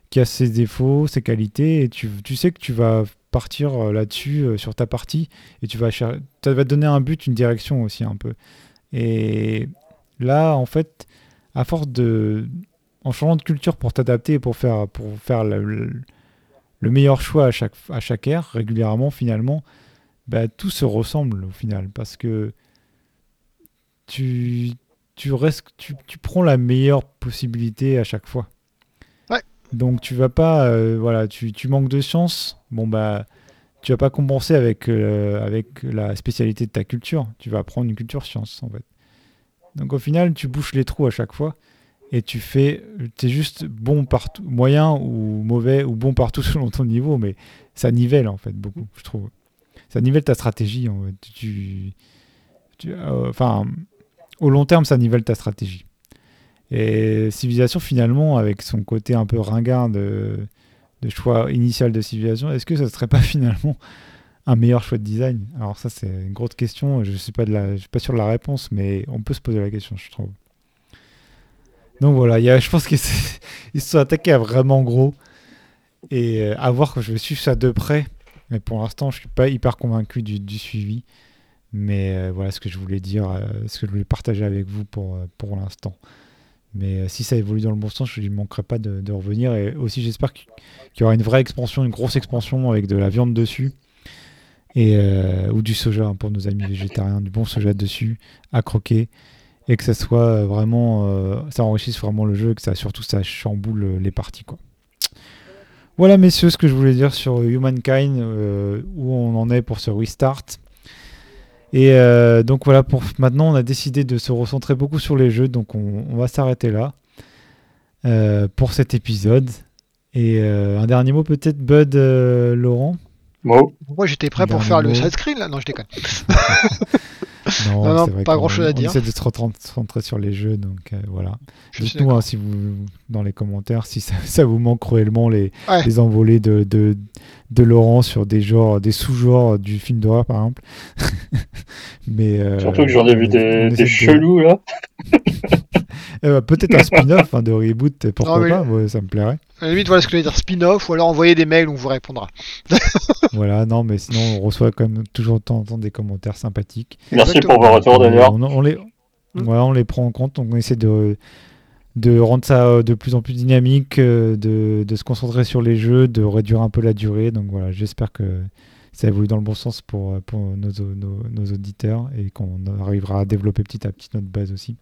qui a ses défauts, ses qualités, et tu, tu sais que tu vas partir euh, là-dessus sur ta partie, et tu vas ça va te donner un but, une direction aussi un peu. Et là, en fait, à force de, en changeant de culture pour t'adapter et pour faire, pour faire le, le- le meilleur choix à chaque, à chaque ère, régulièrement, finalement, bah, tout se ressemble au final, parce que tu, tu, restes, tu, tu prends la meilleure possibilité à chaque fois. Ouais. Donc tu vas pas, euh, voilà, tu, tu manques de chance, bon bah tu vas pas compenser avec, euh, avec la spécialité de ta culture, tu vas prendre une culture science en fait. Donc au final tu bouches les trous à chaque fois et tu fais, es juste bon partout, moyen ou mauvais ou bon partout selon ton niveau, mais ça nivelle en fait beaucoup, je trouve. Ça nivelle ta stratégie en fait. Tu, tu- euh, enfin, au long terme, ça nivelle ta stratégie. Et Civilisation, finalement, avec son côté un peu ringard de, choix initial de Civilisation, est-ce que ça serait pas finalement un meilleur choix de design? Alors ça, c'est une grosse question. Je je suis pas sûr de la réponse, mais on peut se poser la question, je trouve. Donc voilà, je pense qu'ils se sont attaqués à vraiment gros. Et euh, à voir que je vais suivre ça de près. Mais pour l'instant, je suis pas hyper convaincu du, suivi. Mais euh, voilà ce que je voulais dire, euh, ce que je voulais partager avec vous pour, l'instant. Mais si ça évolue dans le bon sens, je ne manquerai pas de, revenir. Et aussi, j'espère qu'il y aura une vraie expansion, une grosse expansion avec de la viande dessus. Ou du soja hein, pour nos amis végétariens, du bon soja dessus à croquer. Et que ça soit euh, vraiment. euh, ça enrichisse vraiment le jeu et que ça surtout ça chamboule euh, les parties. Quoi. Voilà, messieurs, ce que je voulais dire sur Humankind, euh, où on en est pour ce restart. Et euh, donc voilà, pour maintenant, on a décidé de se recentrer beaucoup sur les jeux, donc on, on va s'arrêter là euh, pour cet épisode. Et euh, un dernier mot peut-être, Bud, euh, Laurent? Bon, Moi j'étais prêt pour faire le side screen là. Non, je déconne. Non, Non, non, c'est vrai pas qu'on- grand-chose à on dire. essaie de se recentrer sur les jeux, donc euh, voilà. Je Dites-nous hein, si vous, dans les commentaires si ça, ça vous manque cruellement les, Ouais. les envolées de, de, de Laurent sur des genres, des sous-genres du film d'horreur par exemple. Mais euh, surtout que j'en ai vu on- des, on des de- chelous là. Ben, Peut-être un spin-off hein, de reboot, pourquoi Non, mais- pas, ouais, ça me plairait. À la limite, voilà ce que je voulais dire spin-off ou alors envoyer des mails, on vous répondra. Voilà, non, mais sinon on reçoit quand même toujours de temps en temps des commentaires sympathiques. Merci Exactement. pour vos retours Et d'ailleurs. On, on les, Mm. ouais, on les prend en compte, donc on essaie de, de rendre ça euh, de plus en plus dynamique, euh, de, de se concentrer sur les jeux, de réduire un peu la durée. Donc voilà, j'espère que ça évolue dans le bon sens pour, euh, pour nos, nos, nos auditeurs et qu'on arrivera à développer petit à petit notre base aussi.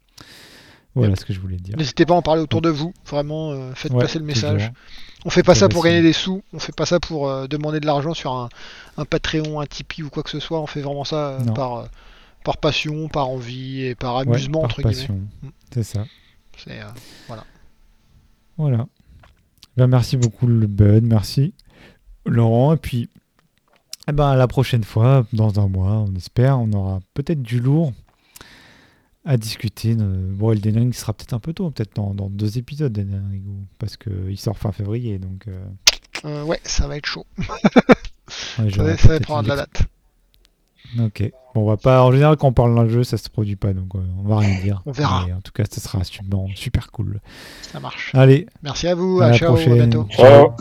Voilà ce que je voulais dire. N'hésitez pas à en parler autour de vous. Vraiment, euh, faites Ouais, passer le message. toujours. On fait pas ça pour gagner des sous. On fait pas ça pour euh, demander de l'argent sur un, un Patreon, un Tipeee ou quoi que ce soit. On fait vraiment ça euh, par, par passion, par envie et par Ouais, amusement par entre guillemets. passion. Mm. C'est ça. Euh, Voilà. Ben, merci beaucoup le Bud, merci Laurent. Et puis, eh ben, la prochaine fois, dans un mois, on espère, on aura peut-être du lourd à discuter. Bon, Elden Ring sera peut-être un peu tôt, peut-être dans, deux épisodes parce qu'il sort fin février. Donc, euh. Euh, ouais, ça va être chaud. ça, va, prendre de la date. Ok. Bon, on va pas. En général, quand on parle d'un jeu, ça se produit pas, donc euh, on va rien dire. On verra. en tout cas, ça sera super, super cool. Ça marche. Allez. Merci à vous. À, ciao. À bientôt. Ciao.